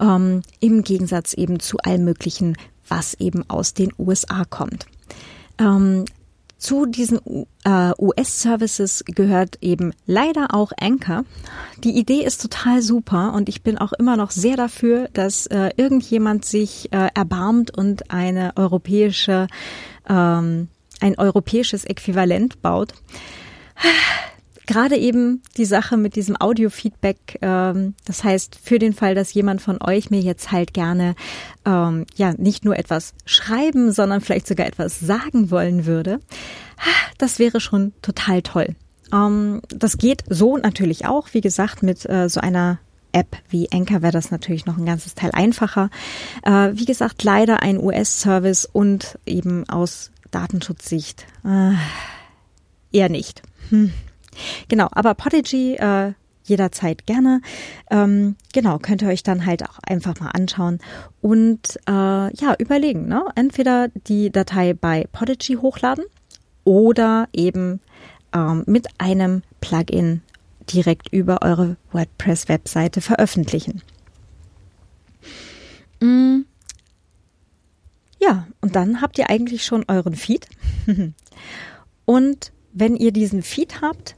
ähm, im Gegensatz eben zu allem Möglichen, was eben aus den USA kommt. Ähm, zu diesen äh, US-Services gehört eben leider auch Anchor. Die Idee ist total super und ich bin auch immer noch sehr dafür, dass äh, irgendjemand sich äh, erbarmt und eine europäische, ähm, ein europäisches Äquivalent baut gerade eben die Sache mit diesem Audio-Feedback, ähm, das heißt, für den Fall, dass jemand von euch mir jetzt halt gerne ähm, ja nicht nur etwas schreiben, sondern vielleicht sogar etwas sagen wollen würde, das wäre schon total toll. Ähm, das geht so natürlich auch, wie gesagt, mit äh, so einer App wie Anchor wäre das natürlich noch ein ganzes Teil einfacher. Äh, wie gesagt, leider ein US-Service und eben aus Datenschutzsicht äh, eher nicht. Hm. Genau, aber Podigy äh, jederzeit gerne. Ähm, genau, könnt ihr euch dann halt auch einfach mal anschauen und äh, ja, überlegen. Ne? Entweder die Datei bei Podigy hochladen oder eben ähm, mit einem Plugin direkt über eure WordPress-Webseite veröffentlichen. Mm. Ja, und dann habt ihr eigentlich schon euren Feed. und wenn ihr diesen Feed habt,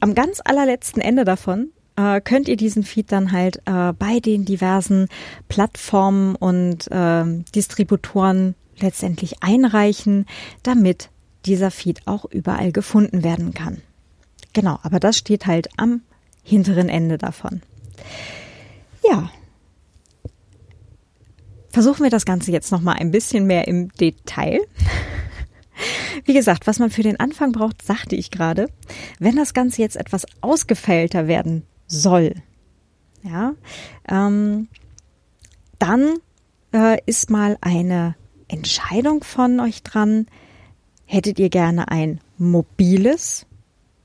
am ganz allerletzten Ende davon äh, könnt ihr diesen Feed dann halt äh, bei den diversen Plattformen und äh, Distributoren letztendlich einreichen, damit dieser Feed auch überall gefunden werden kann. Genau, aber das steht halt am hinteren Ende davon. Ja. Versuchen wir das Ganze jetzt noch mal ein bisschen mehr im Detail. Wie gesagt, was man für den Anfang braucht, sagte ich gerade. Wenn das Ganze jetzt etwas ausgefeilter werden soll, ja, ähm, dann äh, ist mal eine Entscheidung von euch dran. Hättet ihr gerne ein mobiles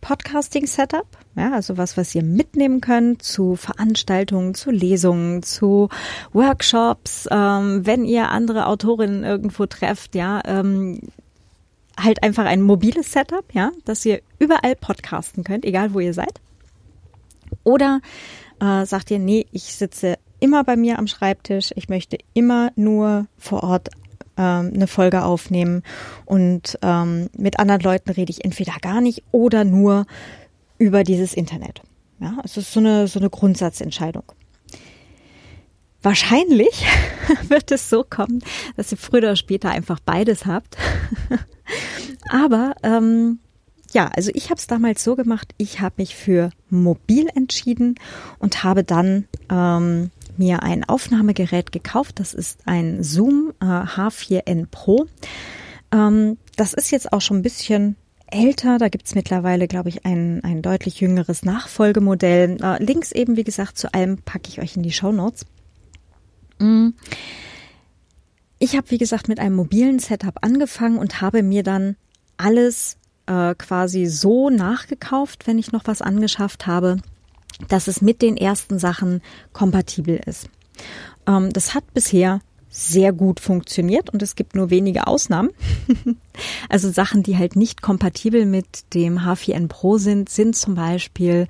Podcasting-Setup? Ja, also was, was ihr mitnehmen könnt zu Veranstaltungen, zu Lesungen, zu Workshops, ähm, wenn ihr andere Autorinnen irgendwo trefft, ja, ähm, halt einfach ein mobiles Setup, ja, dass ihr überall podcasten könnt, egal wo ihr seid. Oder äh, sagt ihr, nee, ich sitze immer bei mir am Schreibtisch, ich möchte immer nur vor Ort ähm, eine Folge aufnehmen und ähm, mit anderen Leuten rede ich entweder gar nicht oder nur über dieses Internet. Ja, es ist so eine, so eine Grundsatzentscheidung. Wahrscheinlich wird es so kommen, dass ihr früher oder später einfach beides habt. Aber ähm, ja, also ich habe es damals so gemacht, ich habe mich für mobil entschieden und habe dann ähm, mir ein Aufnahmegerät gekauft. Das ist ein Zoom äh, H4n Pro. Ähm, das ist jetzt auch schon ein bisschen älter. Da gibt's mittlerweile, glaube ich, ein, ein deutlich jüngeres Nachfolgemodell. Äh, Links eben, wie gesagt, zu allem packe ich euch in die Show Notes. Mm. Ich habe, wie gesagt, mit einem mobilen Setup angefangen und habe mir dann alles äh, quasi so nachgekauft, wenn ich noch was angeschafft habe, dass es mit den ersten Sachen kompatibel ist. Ähm, das hat bisher sehr gut funktioniert und es gibt nur wenige Ausnahmen. also Sachen, die halt nicht kompatibel mit dem H4n Pro sind, sind zum Beispiel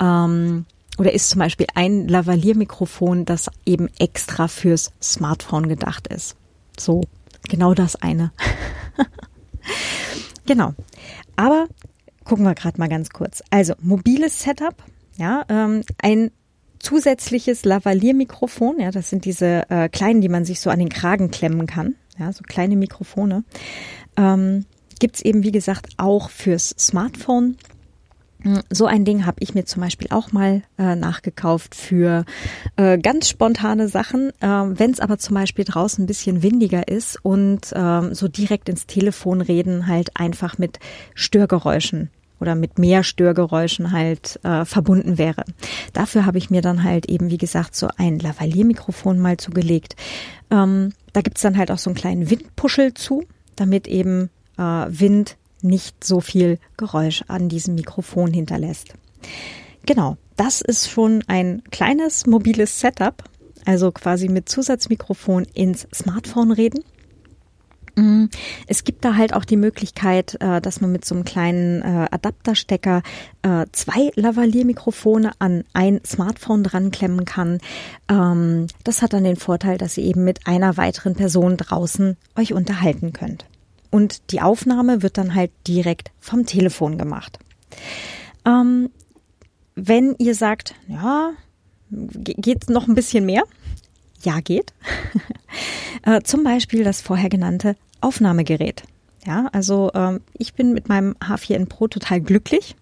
ähm, oder ist zum Beispiel ein Lavalier-Mikrofon, das eben extra fürs Smartphone gedacht ist. So, genau das eine. genau. Aber gucken wir gerade mal ganz kurz. Also mobiles Setup, ja, ähm, ein zusätzliches Lavalier-Mikrofon, ja, das sind diese äh, kleinen, die man sich so an den Kragen klemmen kann, ja, so kleine Mikrofone. Ähm, Gibt es eben, wie gesagt, auch fürs Smartphone. So ein Ding habe ich mir zum Beispiel auch mal äh, nachgekauft für äh, ganz spontane Sachen. Äh, Wenn es aber zum Beispiel draußen ein bisschen windiger ist und äh, so direkt ins Telefon reden halt einfach mit Störgeräuschen oder mit mehr Störgeräuschen halt äh, verbunden wäre. Dafür habe ich mir dann halt eben, wie gesagt, so ein Lavalier-Mikrofon mal zugelegt. Ähm, da gibt's dann halt auch so einen kleinen Windpuschel zu, damit eben äh, Wind nicht so viel Geräusch an diesem Mikrofon hinterlässt. Genau, das ist schon ein kleines mobiles Setup, also quasi mit Zusatzmikrofon ins Smartphone reden. Mm, es gibt da halt auch die Möglichkeit, äh, dass man mit so einem kleinen äh, Adapterstecker äh, zwei Lavalier-Mikrofone an ein Smartphone dran klemmen kann. Ähm, das hat dann den Vorteil, dass ihr eben mit einer weiteren Person draußen euch unterhalten könnt. Und die Aufnahme wird dann halt direkt vom Telefon gemacht. Ähm, wenn ihr sagt, ja, geht noch ein bisschen mehr, ja geht. äh, zum Beispiel das vorher genannte Aufnahmegerät. Ja, also ähm, ich bin mit meinem H4n Pro total glücklich.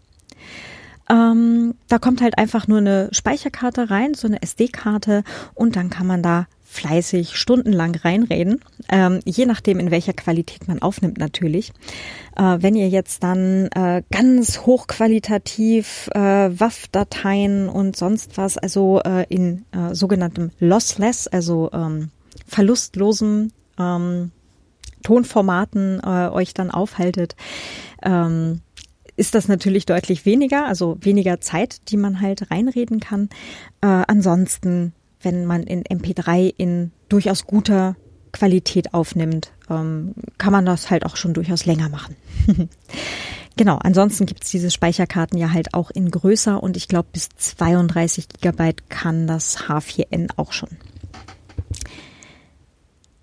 Ähm, da kommt halt einfach nur eine Speicherkarte rein, so eine SD-Karte und dann kann man da fleißig stundenlang reinreden, ähm, je nachdem, in welcher Qualität man aufnimmt natürlich. Äh, wenn ihr jetzt dann äh, ganz hochqualitativ äh, WAV-Dateien und sonst was, also äh, in äh, sogenanntem Lossless, also ähm, verlustlosen ähm, Tonformaten äh, euch dann aufhaltet, ähm, ist das natürlich deutlich weniger, also weniger Zeit, die man halt reinreden kann. Ansonsten wenn man in MP3 in durchaus guter Qualität aufnimmt, ähm, kann man das halt auch schon durchaus länger machen. genau, ansonsten gibt es diese Speicherkarten ja halt auch in größer und ich glaube bis 32 Gigabyte kann das H4n auch schon.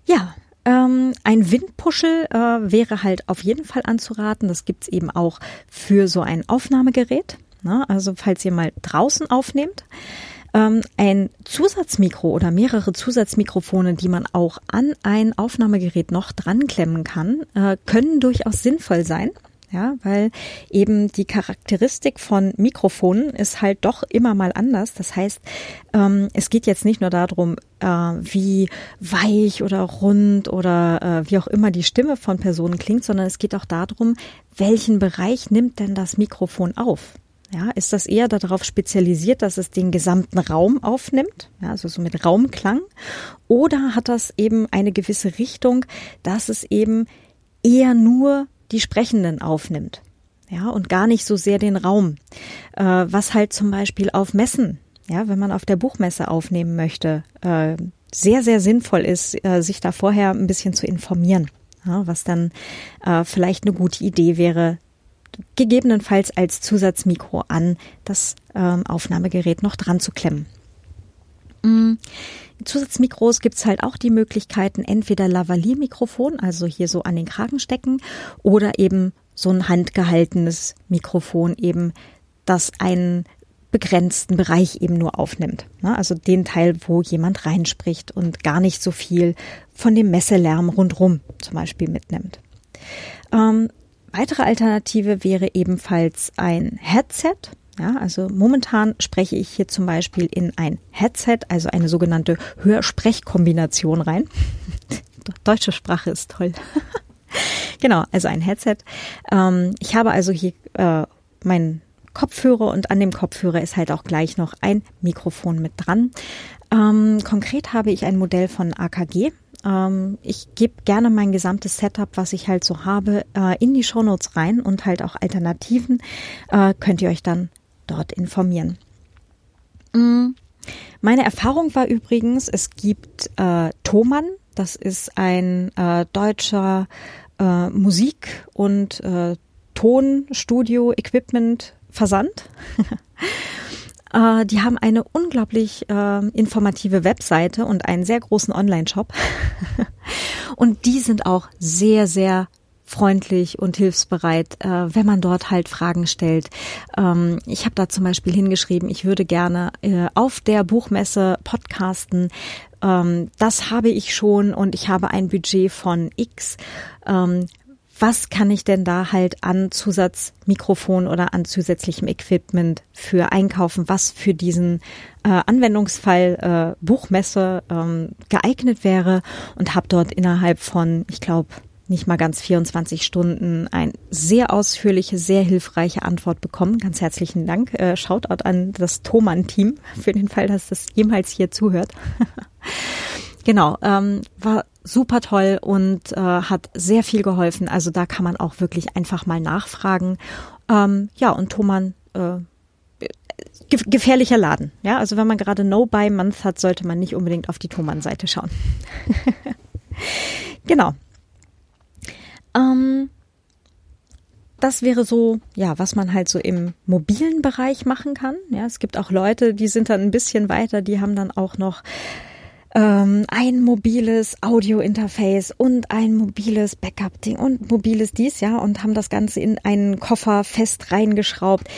Ja, ähm, ein Windpuschel äh, wäre halt auf jeden Fall anzuraten. Das gibt's eben auch für so ein Aufnahmegerät. Ne? Also falls ihr mal draußen aufnehmt, ähm, ein Zusatzmikro oder mehrere Zusatzmikrofone, die man auch an ein Aufnahmegerät noch dran klemmen kann, äh, können durchaus sinnvoll sein. Ja, weil eben die Charakteristik von Mikrofonen ist halt doch immer mal anders. Das heißt, ähm, es geht jetzt nicht nur darum, äh, wie weich oder rund oder äh, wie auch immer die Stimme von Personen klingt, sondern es geht auch darum, welchen Bereich nimmt denn das Mikrofon auf? Ja, ist das eher darauf spezialisiert, dass es den gesamten Raum aufnimmt, ja, also so mit Raumklang, oder hat das eben eine gewisse Richtung, dass es eben eher nur die Sprechenden aufnimmt, ja, und gar nicht so sehr den Raum, äh, was halt zum Beispiel auf Messen, ja, wenn man auf der Buchmesse aufnehmen möchte, äh, sehr sehr sinnvoll ist, äh, sich da vorher ein bisschen zu informieren. Ja, was dann äh, vielleicht eine gute Idee wäre, gegebenenfalls als Zusatzmikro an das ähm, Aufnahmegerät noch dran zu klemmen. Mm. Zusatzmikros gibt's halt auch die Möglichkeiten, entweder Lavalier-Mikrofon, also hier so an den Kragen stecken, oder eben so ein handgehaltenes Mikrofon eben, das einen begrenzten Bereich eben nur aufnimmt. Ne? Also den Teil, wo jemand reinspricht und gar nicht so viel von dem Messelärm rundrum zum Beispiel mitnimmt. Ähm, weitere Alternative wäre ebenfalls ein Headset. Ja, also momentan spreche ich hier zum Beispiel in ein Headset, also eine sogenannte Hörsprechkombination rein. Deutsche Sprache ist toll. genau, also ein Headset. Ähm, ich habe also hier äh, mein Kopfhörer und an dem Kopfhörer ist halt auch gleich noch ein Mikrofon mit dran. Ähm, konkret habe ich ein Modell von AKG. Ähm, ich gebe gerne mein gesamtes Setup, was ich halt so habe, äh, in die Shownotes rein und halt auch Alternativen äh, könnt ihr euch dann dort informieren. Mm. Meine Erfahrung war übrigens, es gibt äh, Thomann, das ist ein äh, deutscher äh, Musik- und äh, Tonstudio-Equipment-Versand. äh, die haben eine unglaublich äh, informative Webseite und einen sehr großen Online-Shop. und die sind auch sehr, sehr freundlich und hilfsbereit, äh, wenn man dort halt Fragen stellt. Ähm, ich habe da zum Beispiel hingeschrieben, ich würde gerne äh, auf der Buchmesse podcasten. Ähm, das habe ich schon und ich habe ein Budget von X. Ähm, was kann ich denn da halt an Zusatzmikrofon oder an zusätzlichem Equipment für einkaufen, was für diesen äh, Anwendungsfall äh, Buchmesse ähm, geeignet wäre und habe dort innerhalb von, ich glaube, nicht mal ganz 24 Stunden ein sehr ausführliche, sehr hilfreiche Antwort bekommen. Ganz herzlichen Dank. Äh, Shoutout an das Thomann-Team für den Fall, dass das jemals hier zuhört. genau, ähm, war super toll und äh, hat sehr viel geholfen. Also da kann man auch wirklich einfach mal nachfragen. Ähm, ja, und Thomann äh, gefährlicher Laden. Ja, also wenn man gerade No-Buy-Month hat, sollte man nicht unbedingt auf die Thomann-Seite schauen. genau. Ähm, das wäre so, ja, was man halt so im mobilen Bereich machen kann. Ja, es gibt auch Leute, die sind dann ein bisschen weiter, die haben dann auch noch ähm, ein mobiles Audio-Interface und ein mobiles Backup-Ding und mobiles dies, ja, und haben das Ganze in einen Koffer fest reingeschraubt.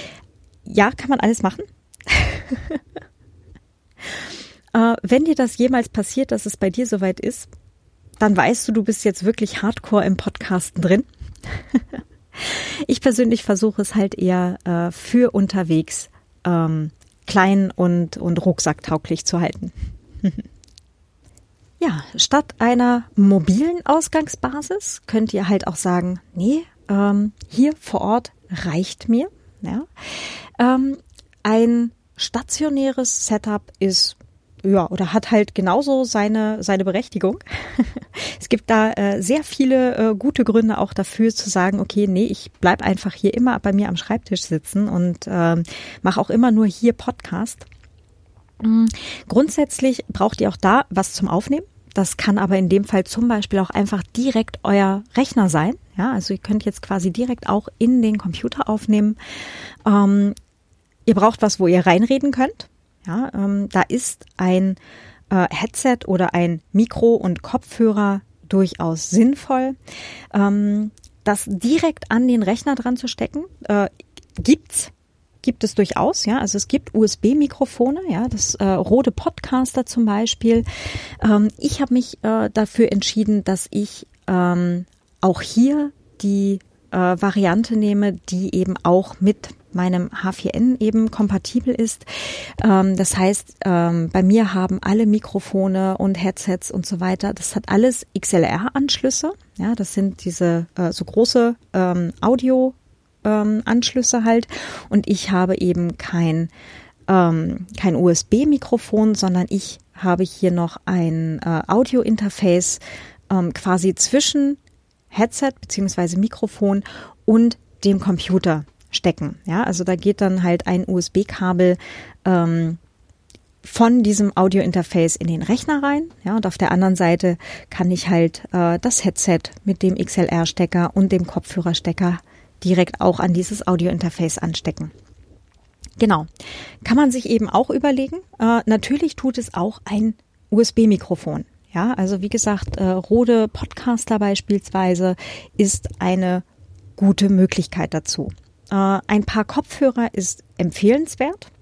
Ja, kann man alles machen. äh, wenn dir das jemals passiert, dass es bei dir soweit ist, dann weißt du, du bist jetzt wirklich hardcore im Podcasten drin. ich persönlich versuche es halt eher äh, für unterwegs ähm, klein und, und rucksacktauglich zu halten. ja, statt einer mobilen Ausgangsbasis könnt ihr halt auch sagen, nee, ähm, hier vor Ort reicht mir. Ja. Ähm, ein stationäres Setup ist ja, oder hat halt genauso seine, seine Berechtigung. es gibt da äh, sehr viele äh, gute Gründe auch dafür zu sagen, okay, nee, ich bleib einfach hier immer bei mir am Schreibtisch sitzen und äh, mache auch immer nur hier Podcast. Mhm. Grundsätzlich braucht ihr auch da was zum Aufnehmen. Das kann aber in dem Fall zum Beispiel auch einfach direkt euer Rechner sein. Ja, also ihr könnt jetzt quasi direkt auch in den Computer aufnehmen. Ähm, ihr braucht was, wo ihr reinreden könnt. Ja, ähm, da ist ein äh, Headset oder ein Mikro und Kopfhörer durchaus sinnvoll. Ähm, das direkt an den Rechner dran zu stecken, äh, gibt's gibt es durchaus, ja. Also es gibt USB-Mikrofone, ja, das äh, Rode Podcaster zum Beispiel. Ähm, ich habe mich äh, dafür entschieden, dass ich ähm, auch hier die äh, Variante nehme, die eben auch mit meinem H4n eben kompatibel ist. Ähm, das heißt, ähm, bei mir haben alle Mikrofone und Headsets und so weiter, das hat alles XLR-Anschlüsse. Ja, das sind diese äh, so große ähm, Audio ähm, Anschlüsse halt. Und ich habe eben kein, ähm, kein USB-Mikrofon, sondern ich habe hier noch ein äh, Audio-Interface ähm, quasi zwischen Headset beziehungsweise Mikrofon und dem Computer stecken. Ja, also da geht dann halt ein USB-Kabel ähm, von diesem Audio-Interface in den Rechner rein. Ja, und auf der anderen Seite kann ich halt äh, das Headset mit dem XLR-Stecker und dem Kopfhörerstecker direkt auch an dieses Audio-Interface anstecken. Genau. Kann man sich eben auch überlegen. Äh, natürlich tut es auch ein USB-Mikrofon. Ja, also wie gesagt, äh, Rode Podcaster beispielsweise ist eine gute Möglichkeit dazu. Äh, ein paar Kopfhörer ist empfehlenswert.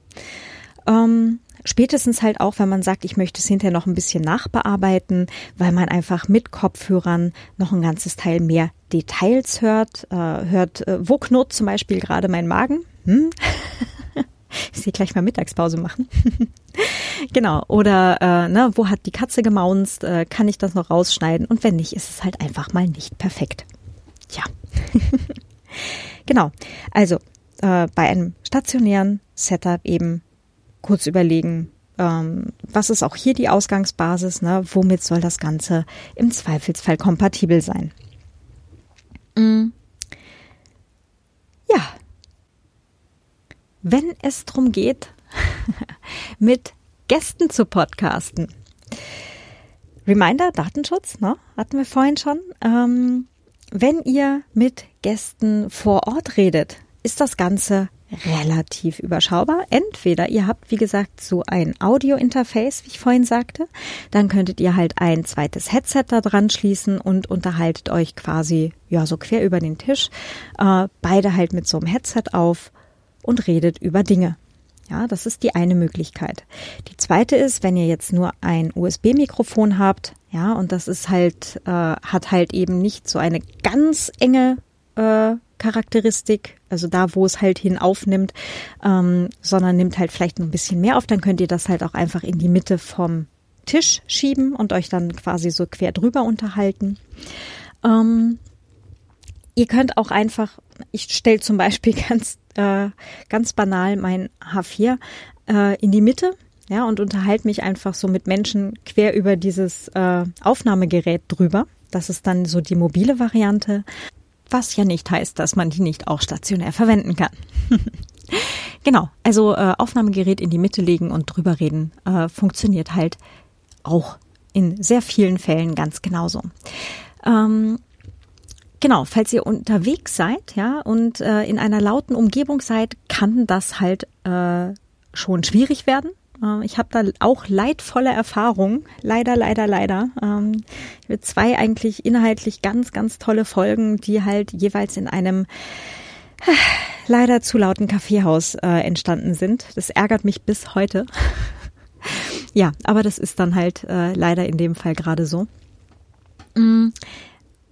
Ähm, spätestens halt auch, wenn man sagt, ich möchte es hinterher noch ein bisschen nachbearbeiten, weil man einfach mit Kopfhörern noch ein ganzes Teil mehr Details hört. Äh, hört, äh, wo knurrt zum Beispiel gerade mein Magen? Hm? ich sehe gleich mal Mittagspause machen. genau. Oder äh, ne, wo hat die Katze gemaunzt? Äh, kann ich das noch rausschneiden? Und wenn nicht, ist es halt einfach mal nicht perfekt. Tja. genau. Also äh, bei einem stationären Setup eben kurz überlegen, ähm, was ist auch hier die Ausgangsbasis, ne? womit soll das Ganze im Zweifelsfall kompatibel sein. Mhm. Ja, wenn es darum geht, mit Gästen zu podcasten. Reminder, Datenschutz, ne? hatten wir vorhin schon. Ähm, wenn ihr mit Gästen vor Ort redet, ist das Ganze relativ überschaubar. Entweder ihr habt, wie gesagt, so ein Audio-Interface, wie ich vorhin sagte, dann könntet ihr halt ein zweites Headset da dran schließen und unterhaltet euch quasi, ja, so quer über den Tisch, äh, beide halt mit so einem Headset auf und redet über Dinge. Ja, das ist die eine Möglichkeit. Die zweite ist, wenn ihr jetzt nur ein USB-Mikrofon habt, ja, und das ist halt, äh, hat halt eben nicht so eine ganz enge äh, Charakteristik, also da, wo es halt hin aufnimmt, ähm, sondern nimmt halt vielleicht ein bisschen mehr auf, dann könnt ihr das halt auch einfach in die Mitte vom Tisch schieben und euch dann quasi so quer drüber unterhalten. Ähm, ihr könnt auch einfach, ich stelle zum Beispiel ganz, äh, ganz banal mein H4 äh, in die Mitte ja, und unterhalte mich einfach so mit Menschen quer über dieses äh, Aufnahmegerät drüber. Das ist dann so die mobile Variante was ja nicht heißt, dass man die nicht auch stationär verwenden kann. genau, also äh, Aufnahmegerät in die Mitte legen und drüber reden äh, funktioniert halt auch in sehr vielen Fällen ganz genauso. Ähm, Genau, falls ihr unterwegs seid, ja, und äh, in einer lauten Umgebung seid, kann das halt äh, schon schwierig werden. Äh, ich habe da auch leidvolle Erfahrungen. Leider, leider, leider. Ähm, zwei eigentlich inhaltlich ganz, ganz tolle Folgen, die halt jeweils in einem leider zu lauten Kaffeehaus äh, entstanden sind. Das ärgert mich bis heute. ja, aber das ist dann halt äh, leider in dem Fall gerade so.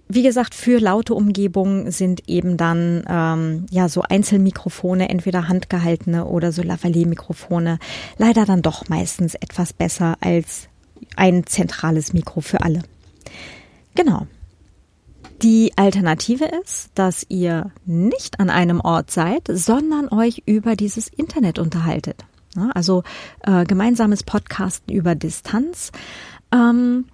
Wie gesagt, für laute Umgebungen sind eben dann ähm, ja so Einzelmikrofone, entweder handgehaltene oder so Lavalier-Mikrofone, leider dann doch meistens etwas besser als ein zentrales Mikro für alle. Genau. Die Alternative ist, dass ihr nicht an einem Ort seid, sondern euch über dieses Internet unterhaltet. Also äh, gemeinsames Podcasten über Distanz. Ähm,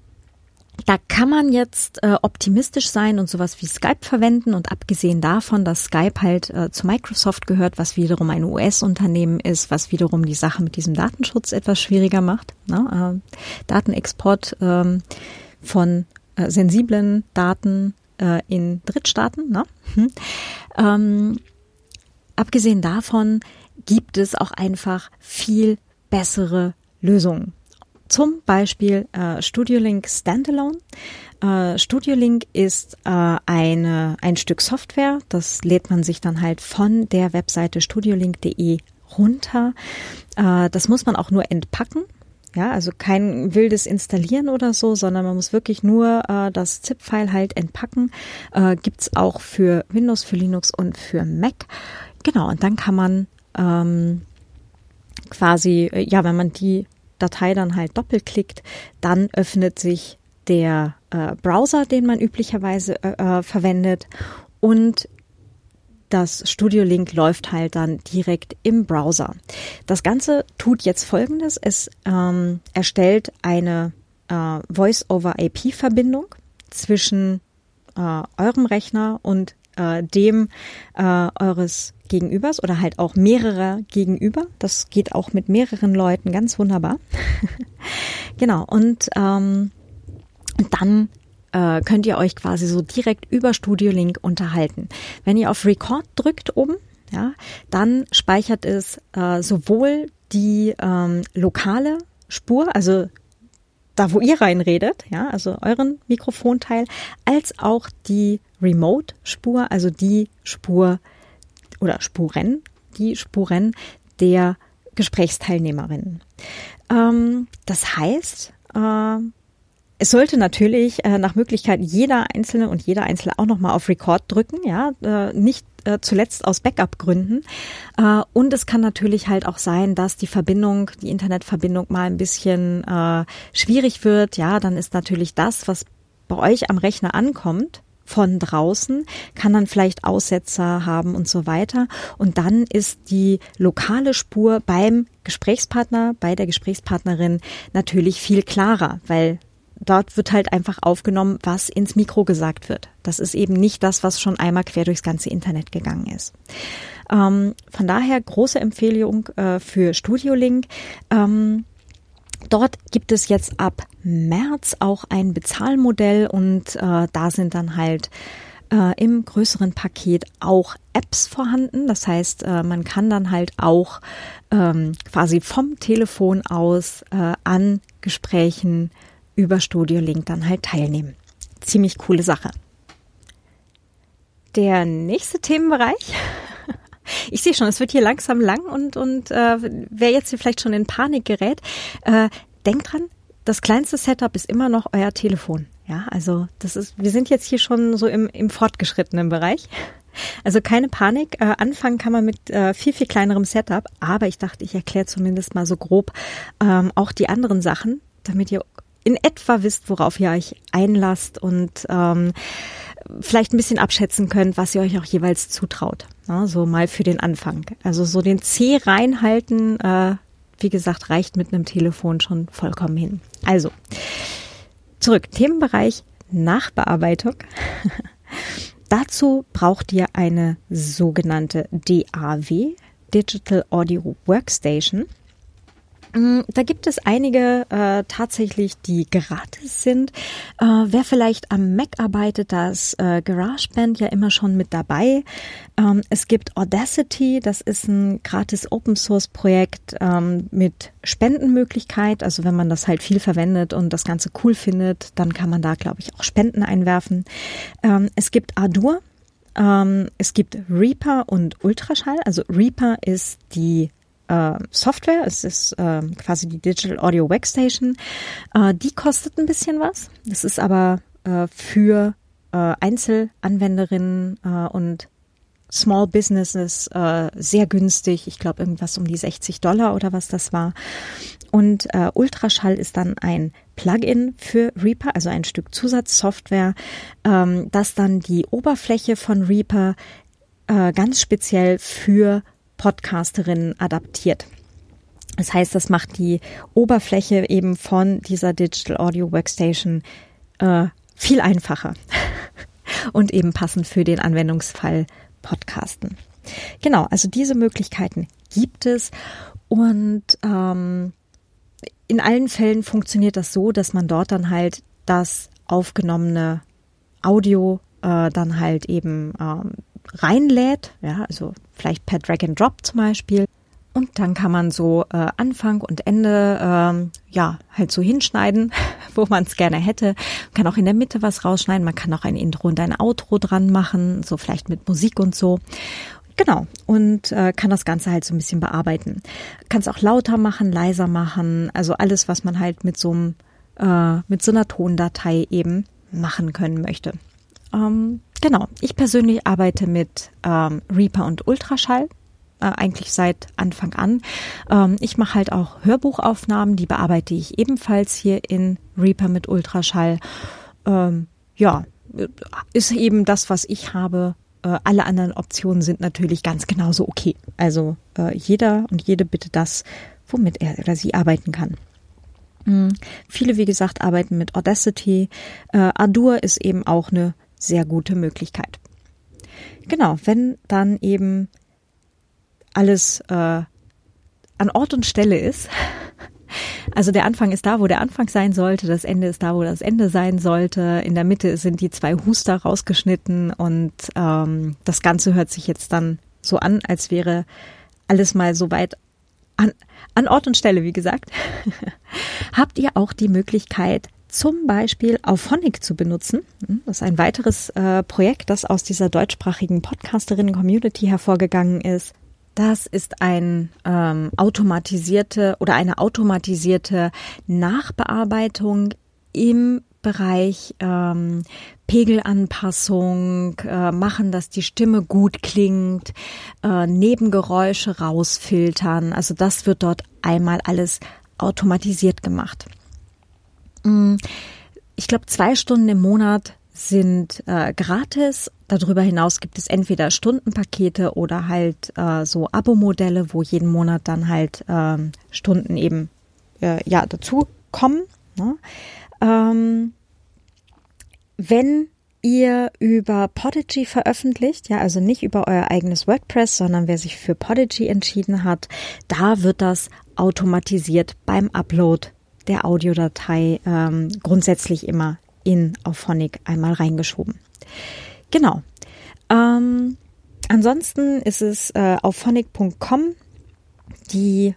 da kann man jetzt äh, optimistisch sein und sowas wie Skype verwenden und abgesehen davon, dass Skype halt äh, zu Microsoft gehört, was wiederum ein US-Unternehmen ist, was wiederum die Sache mit diesem Datenschutz etwas schwieriger macht. Ne? Äh, Datenexport ähm, von äh, sensiblen Daten äh, in Drittstaaten. Ne? Hm. Ähm, abgesehen davon gibt es auch einfach viel bessere Lösungen. Zum Beispiel äh, StudioLink Standalone. Äh, StudioLink ist äh, eine, ein Stück Software, das lädt man sich dann halt von der Webseite studiolink.de runter. Äh, das muss man auch nur entpacken. Ja, also kein wildes Installieren oder so, sondern man muss wirklich nur äh, das ZIP-File halt entpacken. Äh, gibt's auch für Windows, für Linux und für Mac. Genau, und dann kann man ähm, quasi, äh, ja, wenn man die Datei dann halt doppelklickt, dann öffnet sich der äh, Browser, den man üblicherweise äh, äh, verwendet und das Studio Link läuft halt dann direkt im Browser. Das Ganze tut jetzt Folgendes. Es ähm, erstellt eine äh, Voice-over-IP-Verbindung zwischen äh, eurem Rechner und äh, dem äh, eures Gegenübers oder halt auch mehrerer Gegenüber. Das geht auch mit mehreren Leuten ganz wunderbar. genau. Und ähm, dann äh, könnt ihr euch quasi so direkt über Studio Link unterhalten. Wenn ihr auf Record drückt oben, ja, dann speichert es äh, sowohl die ähm, lokale Spur, also da wo ihr reinredet, ja, also euren Mikrofonteil, als auch die Remote-Spur, also die Spur oder Spuren, die Spuren der Gesprächsteilnehmerinnen. Ähm, das heißt, äh, es sollte natürlich äh, nach Möglichkeit jeder Einzelne und jeder Einzelne auch nochmal auf Record drücken, ja, äh, nicht äh, zuletzt aus Backup-Gründen. Äh, und es kann natürlich halt auch sein, dass die Verbindung, die Internetverbindung mal ein bisschen äh, schwierig wird. Ja, dann ist natürlich das, was bei euch am Rechner ankommt, von draußen, kann dann vielleicht Aussetzer haben und so weiter. Und dann ist die lokale Spur beim Gesprächspartner, bei der Gesprächspartnerin natürlich viel klarer, weil dort wird halt einfach aufgenommen, was ins Mikro gesagt wird. Das ist eben nicht das, was schon einmal quer durchs ganze Internet gegangen ist. Ähm, von daher große Empfehlung äh, für Studio Link. Ähm, Dort gibt es jetzt ab März auch ein Bezahlmodell und äh, da sind dann halt äh, im größeren Paket auch Apps vorhanden. Das heißt, äh, man kann dann halt auch ähm, quasi vom Telefon aus äh, an Gesprächen über Studio Link dann halt teilnehmen. Ziemlich coole Sache. Der nächste Themenbereich. Ich sehe schon, es wird hier langsam lang und, und äh, wer jetzt hier vielleicht schon in Panik gerät, äh, denkt dran, das kleinste Setup ist immer noch euer Telefon. Ja, also das ist, wir sind jetzt hier schon so im, im fortgeschrittenen Bereich. Also keine Panik. Äh, anfangen kann man mit äh, viel, viel kleinerem Setup, aber ich dachte, ich erkläre zumindest mal so grob ähm, auch die anderen Sachen, damit ihr in etwa wisst, worauf ihr euch einlasst und ähm, vielleicht ein bisschen abschätzen könnt, was ihr euch auch jeweils zutraut. Ja, so mal für den Anfang. Also so den C reinhalten, äh, wie gesagt, reicht mit einem Telefon schon vollkommen hin. Also, zurück. Themenbereich Nachbearbeitung. Dazu braucht ihr eine sogenannte DAW, Digital Audio Workstation. Mm, da gibt es einige äh, tatsächlich, die gratis sind. Äh, wer vielleicht am Mac arbeitet, da ist äh, GarageBand ja immer schon mit dabei. Ähm, es gibt Audacity, das ist ein gratis Open Source Projekt ähm, mit Spendenmöglichkeit. Also wenn man das halt viel verwendet und das Ganze cool findet, dann kann man da, glaube ich, auch Spenden einwerfen. Ähm, es gibt Ardour. Ähm, es gibt Reaper und Ultraschall. Also Reaper ist die äh, Software. Es ist äh, quasi die Digital Audio Workstation. Äh, die kostet ein bisschen was. Das ist aber äh, für äh, Einzelanwenderinnen äh, und Small Businesses äh, sehr günstig. Ich glaube irgendwas um die 60 Dollar oder was das war. Und äh, Ultraschall ist dann ein Plugin für Reaper, also ein Stück Zusatzsoftware, ähm, das dann die Oberfläche von Reaper äh, ganz speziell für Podcasterinnen adaptiert. Das heißt, das macht die Oberfläche eben von dieser Digital Audio Workstation äh, viel einfacher und eben passend für den Anwendungsfall Podcasten. Genau, also diese Möglichkeiten gibt es und ähm, in allen Fällen funktioniert das so, dass man dort dann halt das aufgenommene Audio äh, dann halt eben ähm, reinlädt, ja, also vielleicht per Drag and Drop zum Beispiel. Und dann kann man so äh, Anfang und Ende ähm, ja halt so hinschneiden, wo man es gerne hätte. Man kann auch in der Mitte was rausschneiden. Man kann auch ein Intro und ein Outro dran machen, so vielleicht mit Musik und so. Genau. Und äh, kann das Ganze halt so ein bisschen bearbeiten. Kann es auch lauter machen, leiser machen. Also alles, was man halt mit so einem äh, mit so einer Tondatei eben machen können möchte. Ähm, genau, ich persönlich arbeite mit ähm, Reaper und Ultraschall äh, eigentlich seit Anfang an. Ähm, ich mache halt auch Hörbuchaufnahmen, die bearbeite ich ebenfalls hier in Reaper mit Ultraschall. Ähm, ja, ist eben das, was ich habe. Äh, alle anderen Optionen sind natürlich ganz genauso okay. Also äh, jeder und jede bitte das, womit er oder sie arbeiten kann. Mhm. Viele, wie gesagt, arbeiten mit Audacity. Äh, Adur ist eben auch eine sehr gute Möglichkeit. Genau, wenn dann eben alles äh, an Ort und Stelle ist, also der Anfang ist da, wo der Anfang sein sollte, das Ende ist da, wo das Ende sein sollte. In der Mitte sind die zwei Huster rausgeschnitten und ähm, das Ganze hört sich jetzt dann so an, als wäre alles mal so weit an, an Ort und Stelle, wie gesagt. Habt ihr auch die Möglichkeit, zum Beispiel Auphonic zu benutzen. Hm, das ist ein weiteres äh, Projekt, das aus dieser deutschsprachigen Podcasterinnen-Community hervorgegangen ist. Das ist ein ähm, automatisierte oder eine automatisierte Nachbearbeitung im Bereich ähm, Pegelanpassung, äh, machen, dass die Stimme gut klingt, äh, Nebengeräusche rausfiltern. Also das wird dort einmal alles automatisiert gemacht. Mm, ich glaube, zwei Stunden im Monat sind äh, gratis. Darüber hinaus gibt es entweder Stundenpakete oder halt äh, so Abo-Modelle, wo jeden Monat dann halt äh, Stunden eben äh, ja dazu kommen. Ne? Ähm, wenn ihr über Podigy veröffentlicht, ja, also nicht über euer eigenes WordPress, sondern wer sich für Podigy entschieden hat, da wird das automatisiert beim Upload der Audiodatei ähm, grundsätzlich immer in Auphonic einmal reingeschoben. Genau. Ähm, ansonsten ist es äh, auphonic.com die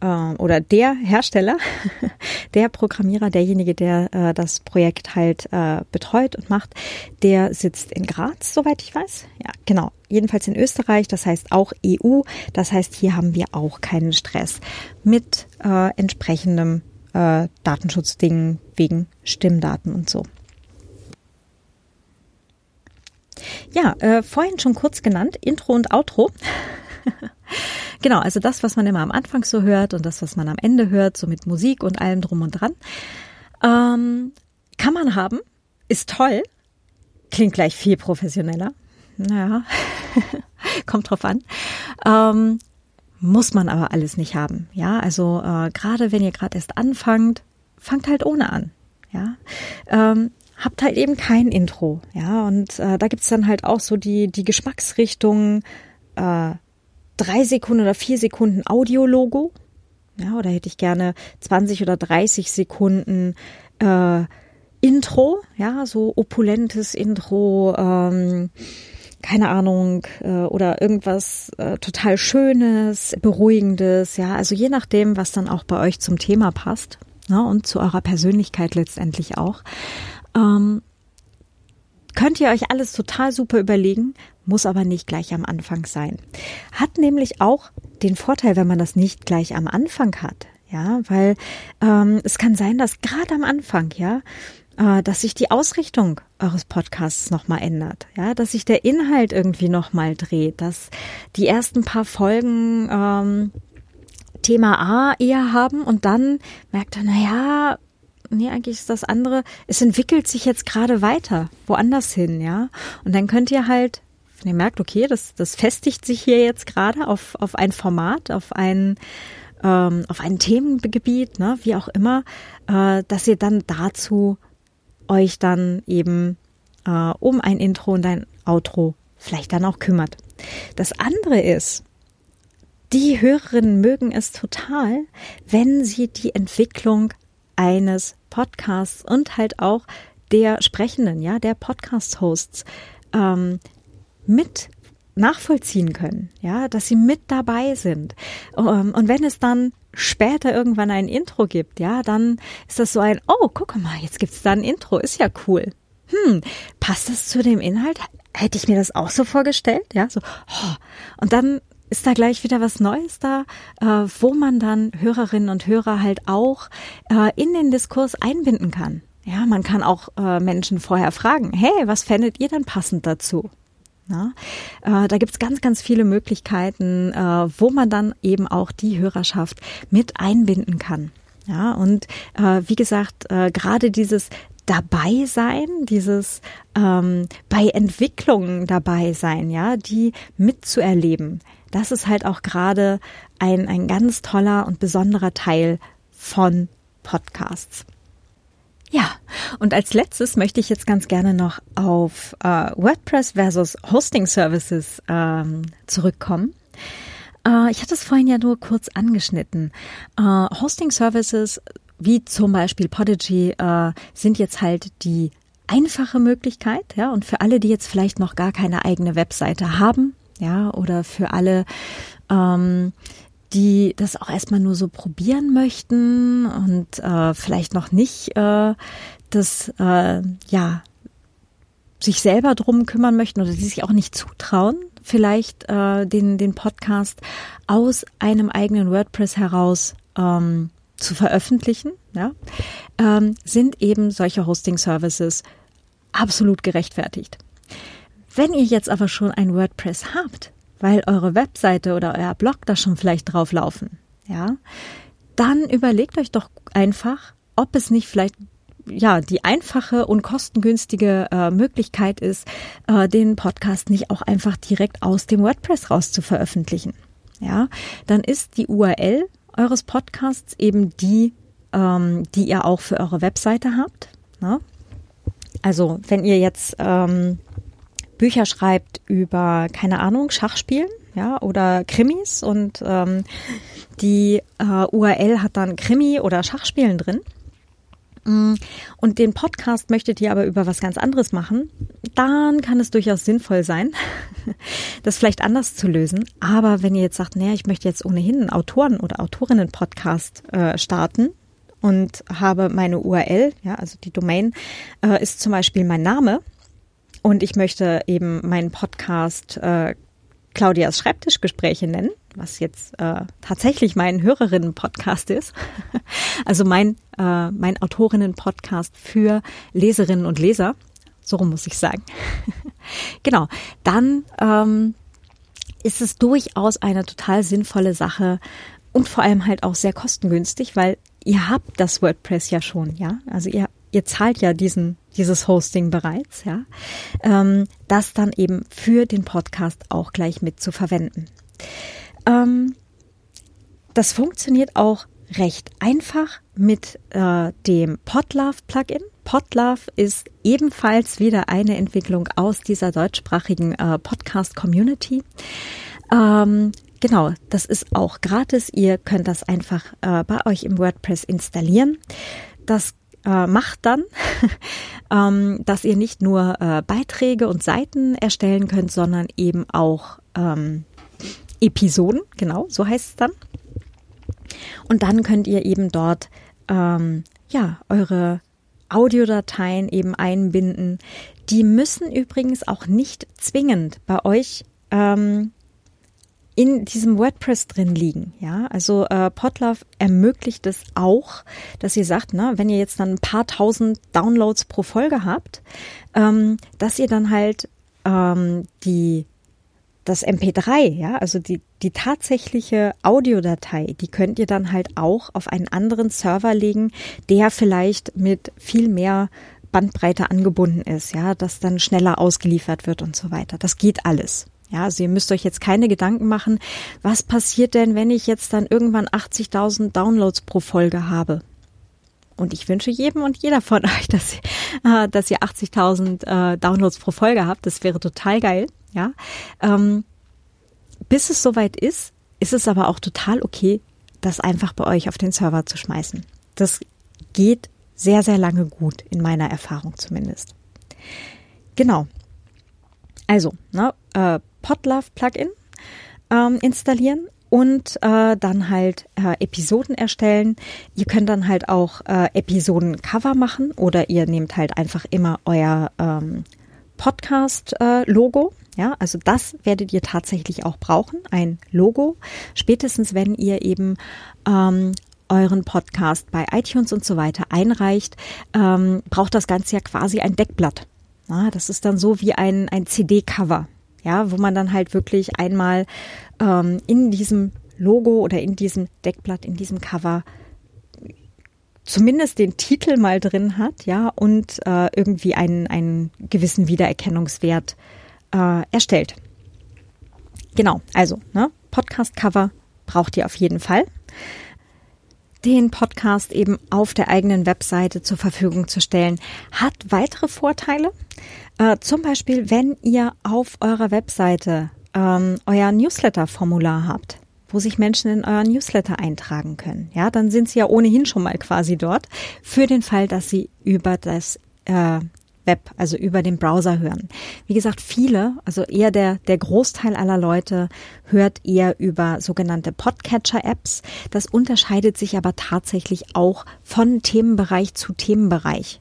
äh, oder der Hersteller, der Programmierer, derjenige, der äh, das Projekt halt äh, betreut und macht, der sitzt in Graz, soweit ich weiß. Ja, genau. Jedenfalls in Österreich, das heißt auch EU. Das heißt, hier haben wir auch keinen Stress mit äh, entsprechendem äh, Datenschutzdingen wegen Stimmdaten und so. Ja, äh, vorhin schon kurz genannt, Intro und Outro. genau, also das, was man immer am Anfang so hört und das, was man am Ende hört, so mit Musik und allem drum und dran, ähm, kann man haben, ist toll, klingt gleich viel professioneller. Naja, kommt drauf an. Ähm, muss man aber alles nicht haben. Ja, also äh, gerade wenn ihr gerade erst anfangt, fangt halt ohne an. Ja, ähm, habt halt eben kein Intro. Ja, und äh, da gibt's dann halt auch so die, die Geschmacksrichtung äh, drei Sekunden oder vier Sekunden Audiologo. Ja, oder hätte ich gerne 20 oder 30 Sekunden äh, Intro, ja, so opulentes Intro, ähm, keine Ahnung, äh, oder irgendwas äh, total Schönes, Beruhigendes, ja, also je nachdem, was dann auch bei euch zum Thema passt ne, und zu eurer Persönlichkeit letztendlich auch. Ähm, könnt ihr euch alles total super überlegen, muss aber nicht gleich am Anfang sein. Hat nämlich auch den Vorteil, wenn man das nicht gleich am Anfang hat. Ja, weil ähm, es kann sein, dass gerade am Anfang, ja, äh, dass sich die Ausrichtung eures Podcasts nochmal ändert, ja, dass sich der Inhalt irgendwie nochmal dreht, dass die ersten paar Folgen ähm, Thema A eher haben und dann merkt er, naja, nee, eigentlich ist das andere, es entwickelt sich jetzt gerade weiter, woanders hin, ja. Und dann könnt ihr halt, wenn ihr merkt, okay, das, das festigt sich hier jetzt gerade auf, auf ein Format, auf ein, ähm, auf ein Themengebiet, ne, wie auch immer, äh, dass ihr dann dazu euch dann eben äh, um ein Intro und ein Outro vielleicht dann auch kümmert. Das andere ist, die Hörerinnen mögen es total, wenn sie die Entwicklung eines Podcasts und halt auch der Sprechenden, ja, der Podcast-Hosts ähm, mit nachvollziehen können, ja, dass sie mit dabei sind. Ähm, und wenn es dann später irgendwann ein Intro gibt, ja, dann ist das so ein, oh, guck mal, jetzt gibt's da ein Intro, ist ja cool. Hm, passt das zu dem Inhalt? Hätte ich mir das auch so vorgestellt, ja, so, oh. und dann ist da gleich wieder was Neues da, äh, wo man dann Hörerinnen und Hörer halt auch äh, in den Diskurs einbinden kann. Ja, man kann auch äh, Menschen vorher fragen, hey, was fändet ihr denn passend dazu? Na, äh, da gibt's ganz, ganz viele Möglichkeiten, äh, wo man dann eben auch die Hörerschaft mit einbinden kann. Ja, und äh, wie gesagt, äh, gerade dieses dabei sein, dieses ähm, bei Entwicklungen dabei sein, ja, die mitzuerleben. Das ist halt auch gerade ein, ein ganz toller und besonderer Teil von Podcasts. Ja, und als letztes möchte ich jetzt ganz gerne noch auf äh, WordPress versus Hosting Services ähm, zurückkommen. Äh, ich hatte es vorhin ja nur kurz angeschnitten. Äh, Hosting Services wie zum Beispiel Podigy äh, sind jetzt halt die einfache Möglichkeit, ja, und für alle, die jetzt vielleicht noch gar keine eigene Webseite haben, ja, oder für alle, ähm, die das auch erstmal nur so probieren möchten und äh, vielleicht noch nicht äh, das, äh, ja, sich selber drum kümmern möchten oder die sich auch nicht zutrauen, vielleicht äh, den, den Podcast aus einem eigenen WordPress heraus ähm, zu veröffentlichen, ja, ähm, sind eben solche Hosting-Services absolut gerechtfertigt. Wenn ihr jetzt aber schon ein WordPress habt, weil eure Webseite oder euer Blog da schon vielleicht drauf laufen, ja, dann überlegt euch doch einfach, ob es nicht vielleicht ja die einfache und kostengünstige äh, Möglichkeit ist, äh, den Podcast nicht auch einfach direkt aus dem WordPress raus zu veröffentlichen. Ja, dann ist die URL eures Podcasts eben die, ähm, die ihr auch für eure Webseite habt. Ne? Also wenn ihr jetzt ähm, Bücher schreibt über, keine Ahnung, Schachspielen, ja, oder Krimis und ähm, die äh, URL hat dann Krimi oder Schachspielen drin. Mm, und den Podcast möchtet ihr aber über was ganz anderes machen, dann kann es durchaus sinnvoll sein, das vielleicht anders zu lösen. Aber wenn ihr jetzt sagt, naja, ich möchte jetzt ohnehin einen Autoren- oder Autorinnen-Podcast äh, starten und habe meine URL, ja, also die Domain äh, ist zum Beispiel mein Name und ich möchte eben meinen Podcast äh, Claudias Schreibtischgespräche nennen, was jetzt äh, tatsächlich mein Hörerinnen-Podcast ist. also mein, äh, mein Autorinnen-Podcast für Leserinnen und Leser. So muss ich sagen. genau. Dann ähm, ist es durchaus eine total sinnvolle Sache und vor allem halt auch sehr kostengünstig, weil ihr habt das WordPress ja schon, ja. Also ihr ihr zahlt ja diesen, dieses Hosting bereits, ja, ähm, das dann eben für den Podcast auch gleich mit zu verwenden. Ähm, das funktioniert auch recht einfach mit äh, dem Podlove Plugin. Podlove ist ebenfalls wieder eine Entwicklung aus dieser deutschsprachigen äh, Podcast Community. Ähm, genau, das ist auch gratis. Ihr könnt das einfach äh, bei euch im WordPress installieren. Das äh, macht dann, ähm, dass ihr nicht nur äh, Beiträge und Seiten erstellen könnt, sondern eben auch ähm, Episoden, genau, so heißt es dann. Und dann könnt ihr eben dort ähm, ja eure Audiodateien eben einbinden. Die müssen übrigens auch nicht zwingend bei euch ähm, in diesem WordPress drin liegen. Ja, also äh, Podlove ermöglicht es auch, dass ihr sagt, ne, wenn ihr jetzt dann ein paar tausend Downloads pro Folge habt, ähm, dass ihr dann halt ähm, die das MP3, ja, also die, die tatsächliche Audiodatei, die könnt ihr dann halt auch auf einen anderen Server legen, der vielleicht mit viel mehr Bandbreite angebunden ist, ja, dass dann schneller ausgeliefert wird und so weiter. Das geht alles. Ja, also ihr müsst euch jetzt keine Gedanken machen, was passiert denn, wenn ich jetzt dann irgendwann 80.000 Downloads pro Folge habe? Und ich wünsche jedem und jeder von euch, dass, äh, dass ihr 80.000 äh, Downloads pro Folge habt. Das wäre total geil. Ja, ähm, bis es soweit ist, ist es aber auch total okay, das einfach bei euch auf den Server zu schmeißen. Das geht sehr, sehr lange gut, in meiner Erfahrung zumindest. Genau. Also, ne, äh, Podlove Plugin ähm, installieren und äh, dann halt äh, Episoden erstellen. Ihr könnt dann halt auch äh, Episodencover machen oder ihr nehmt halt einfach immer euer ähm, Podcast-Logo. Äh, ja, also das werdet ihr tatsächlich auch brauchen, ein Logo. Spätestens wenn ihr eben ähm, euren Podcast bei iTunes und so weiter einreicht, ähm, braucht das Ganze ja quasi ein Deckblatt. Ja, das ist dann so wie ein, ein CD-Cover ja, wo man dann halt wirklich einmal ähm, in diesem Logo oder in diesem Deckblatt, in diesem Cover zumindest den Titel mal drin hat, ja, und äh, irgendwie einen, einen gewissen Wiedererkennungswert äh, erstellt. Genau, also, ne, Podcast-Cover braucht ihr auf jeden Fall. Den Podcast eben auf der eigenen Webseite zur Verfügung zu stellen, hat weitere Vorteile. Äh, zum Beispiel, wenn ihr auf eurer Webseite ähm, euer Newsletter-Formular habt, wo sich Menschen in euer Newsletter eintragen können. Ja, dann sind sie ja ohnehin schon mal quasi dort für den Fall, dass sie über das äh, Web, also über den Browser hören. Wie gesagt, viele, also eher der, der Großteil aller Leute hört eher über sogenannte Podcatcher-Apps. Das unterscheidet sich aber tatsächlich auch von Themenbereich zu Themenbereich.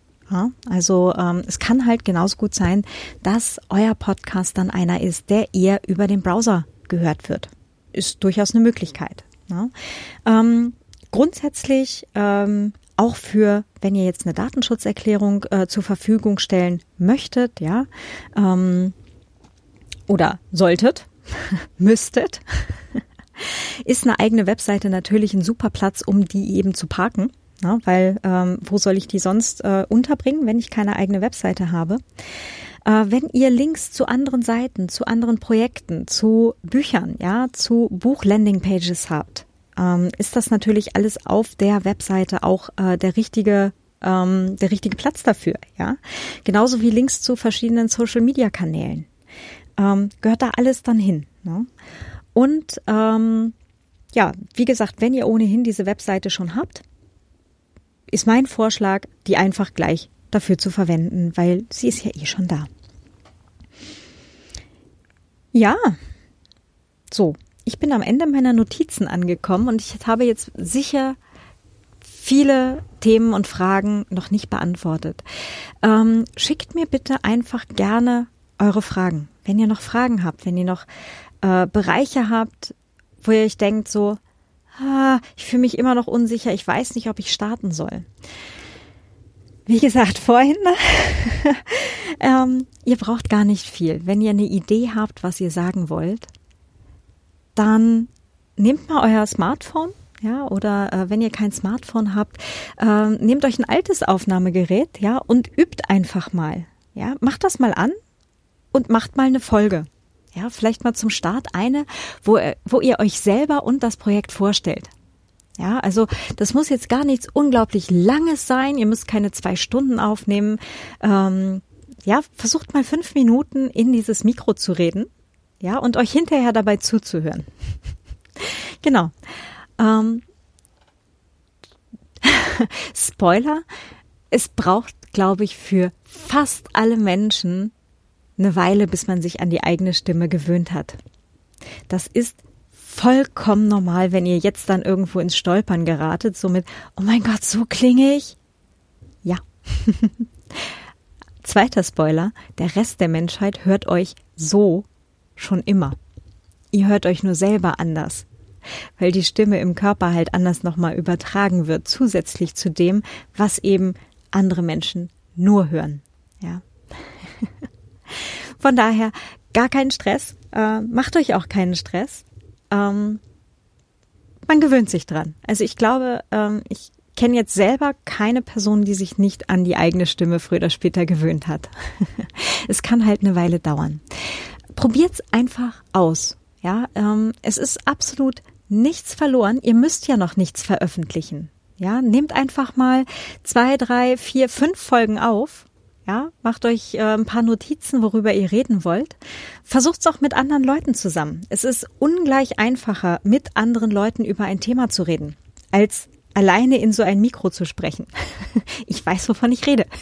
Also ähm, es kann halt genauso gut sein, dass euer Podcast dann einer ist, der eher über den Browser gehört wird. Ist durchaus eine Möglichkeit. Ja. Ähm, grundsätzlich ähm, auch für, wenn ihr jetzt eine Datenschutzerklärung äh, zur Verfügung stellen möchtet, ja, ähm, oder solltet, müsstet, ist eine eigene Webseite natürlich ein super Platz, um die eben zu parken. Na, weil ähm, wo soll ich die sonst äh, unterbringen, wenn ich keine eigene Webseite habe? Äh, wenn ihr Links zu anderen Seiten, zu anderen Projekten, zu Büchern, ja, zu Buch-Landing-Pages habt, ähm, ist das natürlich alles auf der Webseite auch äh, der richtige ähm, der richtige Platz dafür, ja. Genauso wie Links zu verschiedenen Social Media Kanälen. Ähm, gehört da alles dann hin. Ne? Und ähm, ja, wie gesagt, wenn ihr ohnehin diese Webseite schon habt, ist mein Vorschlag, die einfach gleich dafür zu verwenden, weil sie ist ja eh schon da. Ja, so, ich bin am Ende meiner Notizen angekommen und ich habe jetzt sicher viele Themen und Fragen noch nicht beantwortet. Ähm, schickt mir bitte einfach gerne eure Fragen. Wenn ihr noch Fragen habt, wenn ihr noch äh, Bereiche habt, wo ihr euch denkt so, ah, ich fühle mich immer noch unsicher, ich weiß nicht, ob ich starten soll. Wie gesagt, vorhin, ähm, ihr braucht gar nicht viel. Wenn ihr eine Idee habt, was ihr sagen wollt, dann nehmt mal euer Smartphone, ja, oder äh, wenn ihr kein Smartphone habt, äh, nehmt euch ein altes Aufnahmegerät, ja, und übt einfach mal. Ja, macht das mal an und macht mal eine Folge. Ja, vielleicht mal zum Start eine, wo, wo ihr euch selber und das Projekt vorstellt. Ja, also das muss jetzt gar nichts unglaublich Langes sein. Ihr müsst keine zwei Stunden aufnehmen. Ähm, ja, versucht mal fünf Minuten in dieses Mikro zu reden. Ja, und euch hinterher dabei zuzuhören. genau. Ähm, Spoiler, es braucht, glaube ich, für fast alle Menschen eine Weile, bis man sich an die eigene Stimme gewöhnt hat. Das ist vollkommen normal, wenn ihr jetzt dann irgendwo ins Stolpern geratet, so mit, oh mein Gott, so klinge ich. Ja. Zweiter Spoiler, der Rest der Menschheit hört euch so schon immer. Ihr hört euch nur selber anders, weil die Stimme im Körper halt anders nochmal übertragen wird, zusätzlich zu dem, was eben andere Menschen nur hören. Ja. Von daher gar keinen Stress, äh, macht euch auch keinen Stress ähm, man gewöhnt sich dran. Also ich glaube, ähm, ich kenne jetzt selber keine Person, die sich nicht an die eigene Stimme früher oder später gewöhnt hat. es kann halt eine Weile dauern. Probiert's einfach aus. Ja, ähm, es ist absolut nichts verloren. Ihr müsst ja noch nichts veröffentlichen. Ja, nehmt einfach mal zwei, drei, vier, fünf Folgen auf ja, macht euch äh, ein paar Notizen, worüber ihr reden wollt. Versucht es auch mit anderen Leuten zusammen. Es ist ungleich einfacher, mit anderen Leuten über ein Thema zu reden, als alleine in so ein Mikro zu sprechen. ich weiß, wovon ich rede.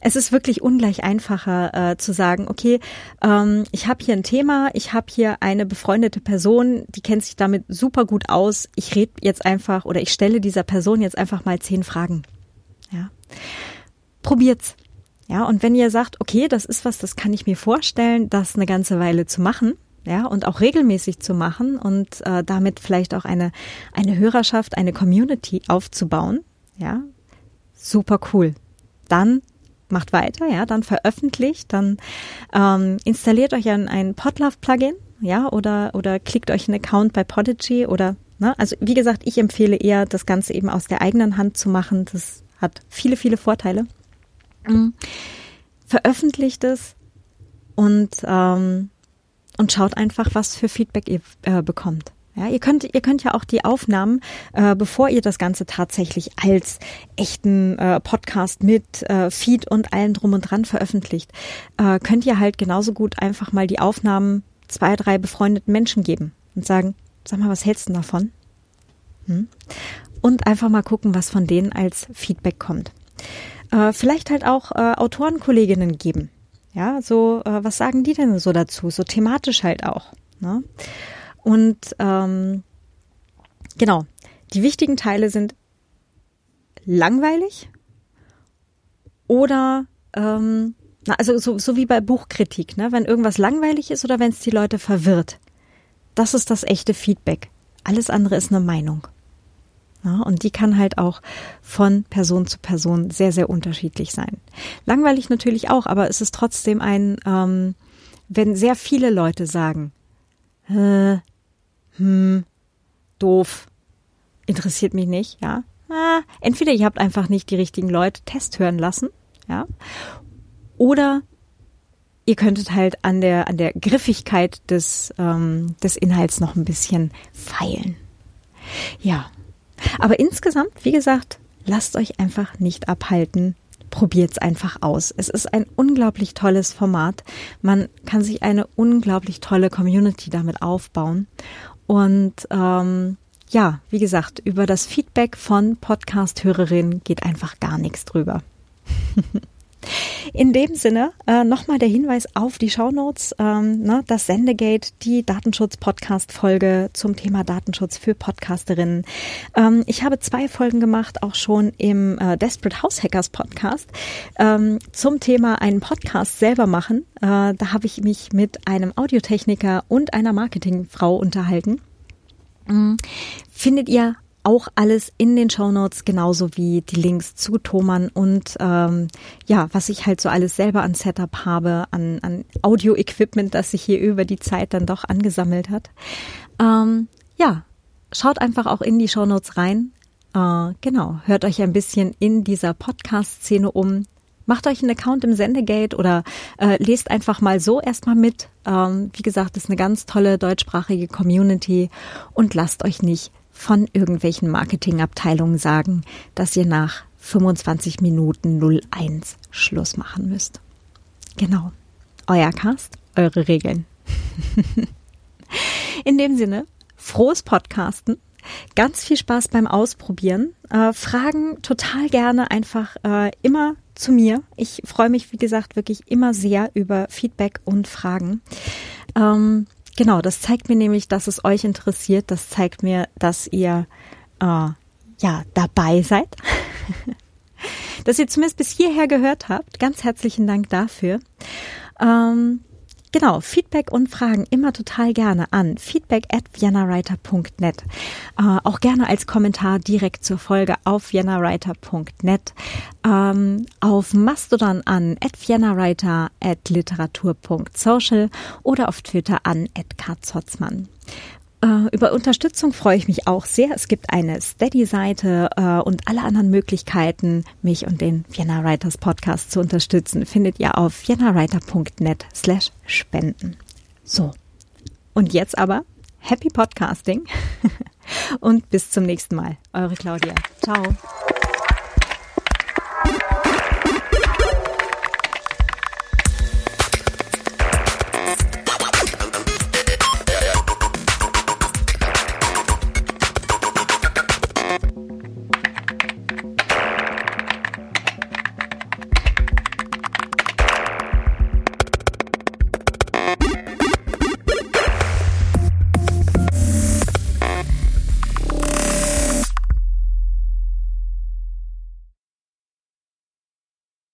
es ist wirklich ungleich einfacher äh, zu sagen, okay, ähm, ich habe hier ein Thema, ich habe hier eine befreundete Person, die kennt sich damit super gut aus. Ich rede jetzt einfach oder ich stelle dieser Person jetzt einfach mal zehn Fragen. Ja probiert's. Ja, und wenn ihr sagt, okay, das ist was, das kann ich mir vorstellen, das eine ganze Weile zu machen, ja, und auch regelmäßig zu machen und äh, damit vielleicht auch eine, eine Hörerschaft, eine Community aufzubauen, ja, super cool. Dann macht weiter, ja, dann veröffentlicht, dann ähm, installiert euch ein, ein Podlove-Plugin, ja, oder, oder klickt euch einen Account bei Podigy oder, ne, also wie gesagt, ich empfehle eher, das Ganze eben aus der eigenen Hand zu machen. Das hat viele, viele Vorteile. Mhm. Veröffentlicht es und, ähm, und schaut einfach, was für Feedback ihr äh, bekommt. Ja, ihr könnt, ihr könnt ja auch die Aufnahmen, äh, bevor ihr das Ganze tatsächlich als echten äh, Podcast mit äh, Feed und allem drum und dran veröffentlicht, äh, könnt ihr halt genauso gut einfach mal die Aufnahmen zwei, drei befreundeten Menschen geben und sagen, sag mal, was hältst du davon? Hm? Und einfach mal gucken, was von denen als Feedback kommt äh, vielleicht halt auch äh, Autorenkolleginnen geben. Ja, so, äh, was sagen die denn so dazu? So thematisch halt auch. Ne? Und ähm, genau, die wichtigen Teile sind langweilig oder ähm, na, also so, so wie bei Buchkritik, ne? wenn irgendwas langweilig ist oder wenn es die Leute verwirrt. Das ist das echte Feedback. Alles andere ist eine Meinung. Ja, und die kann halt auch von Person zu Person sehr, sehr unterschiedlich sein. Langweilig natürlich auch, aber es ist trotzdem ein, ähm, wenn sehr viele Leute sagen, äh, hm, doof, interessiert mich nicht, ja. Ah, entweder ihr habt einfach nicht die richtigen Leute Test hören lassen, ja, oder ihr könntet halt an der an der Griffigkeit des ähm, des Inhalts noch ein bisschen feilen. Ja, aber insgesamt, wie gesagt, lasst euch einfach nicht abhalten. Probiert's einfach aus. Es ist ein unglaublich tolles Format. Man kann sich eine unglaublich tolle Community damit aufbauen. Und ähm, ja, wie gesagt, über das Feedback von Podcast-Hörerinnen geht einfach gar nichts drüber. In dem Sinne äh, nochmal der Hinweis auf die Shownotes, ähm, ne, das Sendegate, die Datenschutz-Podcast-Folge zum Thema Datenschutz für Podcasterinnen. Ähm, ich habe zwei Folgen gemacht, auch schon im äh, Desperate House Hackers Podcast, ähm, zum Thema einen Podcast selber machen. Äh, da habe ich mich mit einem Audiotechniker und einer Marketingfrau unterhalten. Mhm. Findet ihr auch alles in den Show Notes, genauso wie die Links zu Thomann und ähm, ja, was ich halt so alles selber an Setup habe, an, an Audio-Equipment, das sich hier über die Zeit dann doch angesammelt hat. Ähm, ja, schaut einfach auch in die Show Notes rein. Äh, genau, hört euch ein bisschen in dieser Podcast-Szene um. Macht euch einen Account im Sendegate oder äh, lest einfach mal so erstmal mit. Ähm, wie gesagt, ist eine ganz tolle deutschsprachige Community und lasst euch nicht von irgendwelchen Marketingabteilungen sagen, dass ihr nach 25 Minuten 01 Schluss machen müsst. Genau. Euer Cast, eure Regeln. In dem Sinne, frohes Podcasten. Ganz viel Spaß beim Ausprobieren. Äh, Fragen total gerne einfach äh, immer zu mir. Ich freue mich, wie gesagt, wirklich immer sehr über Feedback und Fragen. Ähm, Genau, das zeigt mir nämlich, dass es euch interessiert. Das zeigt mir, dass ihr äh, ja dabei seid. dass ihr zumindest bis hierher gehört habt. Ganz herzlichen Dank dafür. Ähm, Genau, Feedback und Fragen immer total gerne an feedback at viennawriter.net. Äh, auch gerne als Kommentar direkt zur Folge auf viennawriter.net. Ähm, auf Mastodon an at viennawriter at literatur.social oder auf Twitter an at karzotzmann. Äh, über Unterstützung freue ich mich auch sehr. Es gibt eine Steady-Seite äh, und alle anderen Möglichkeiten, mich und den Vienna Writers Podcast zu unterstützen, findet ihr auf viennawriter.net slash spenden. So. Und jetzt aber Happy Podcasting und bis zum nächsten Mal. Eure Claudia. Ciao.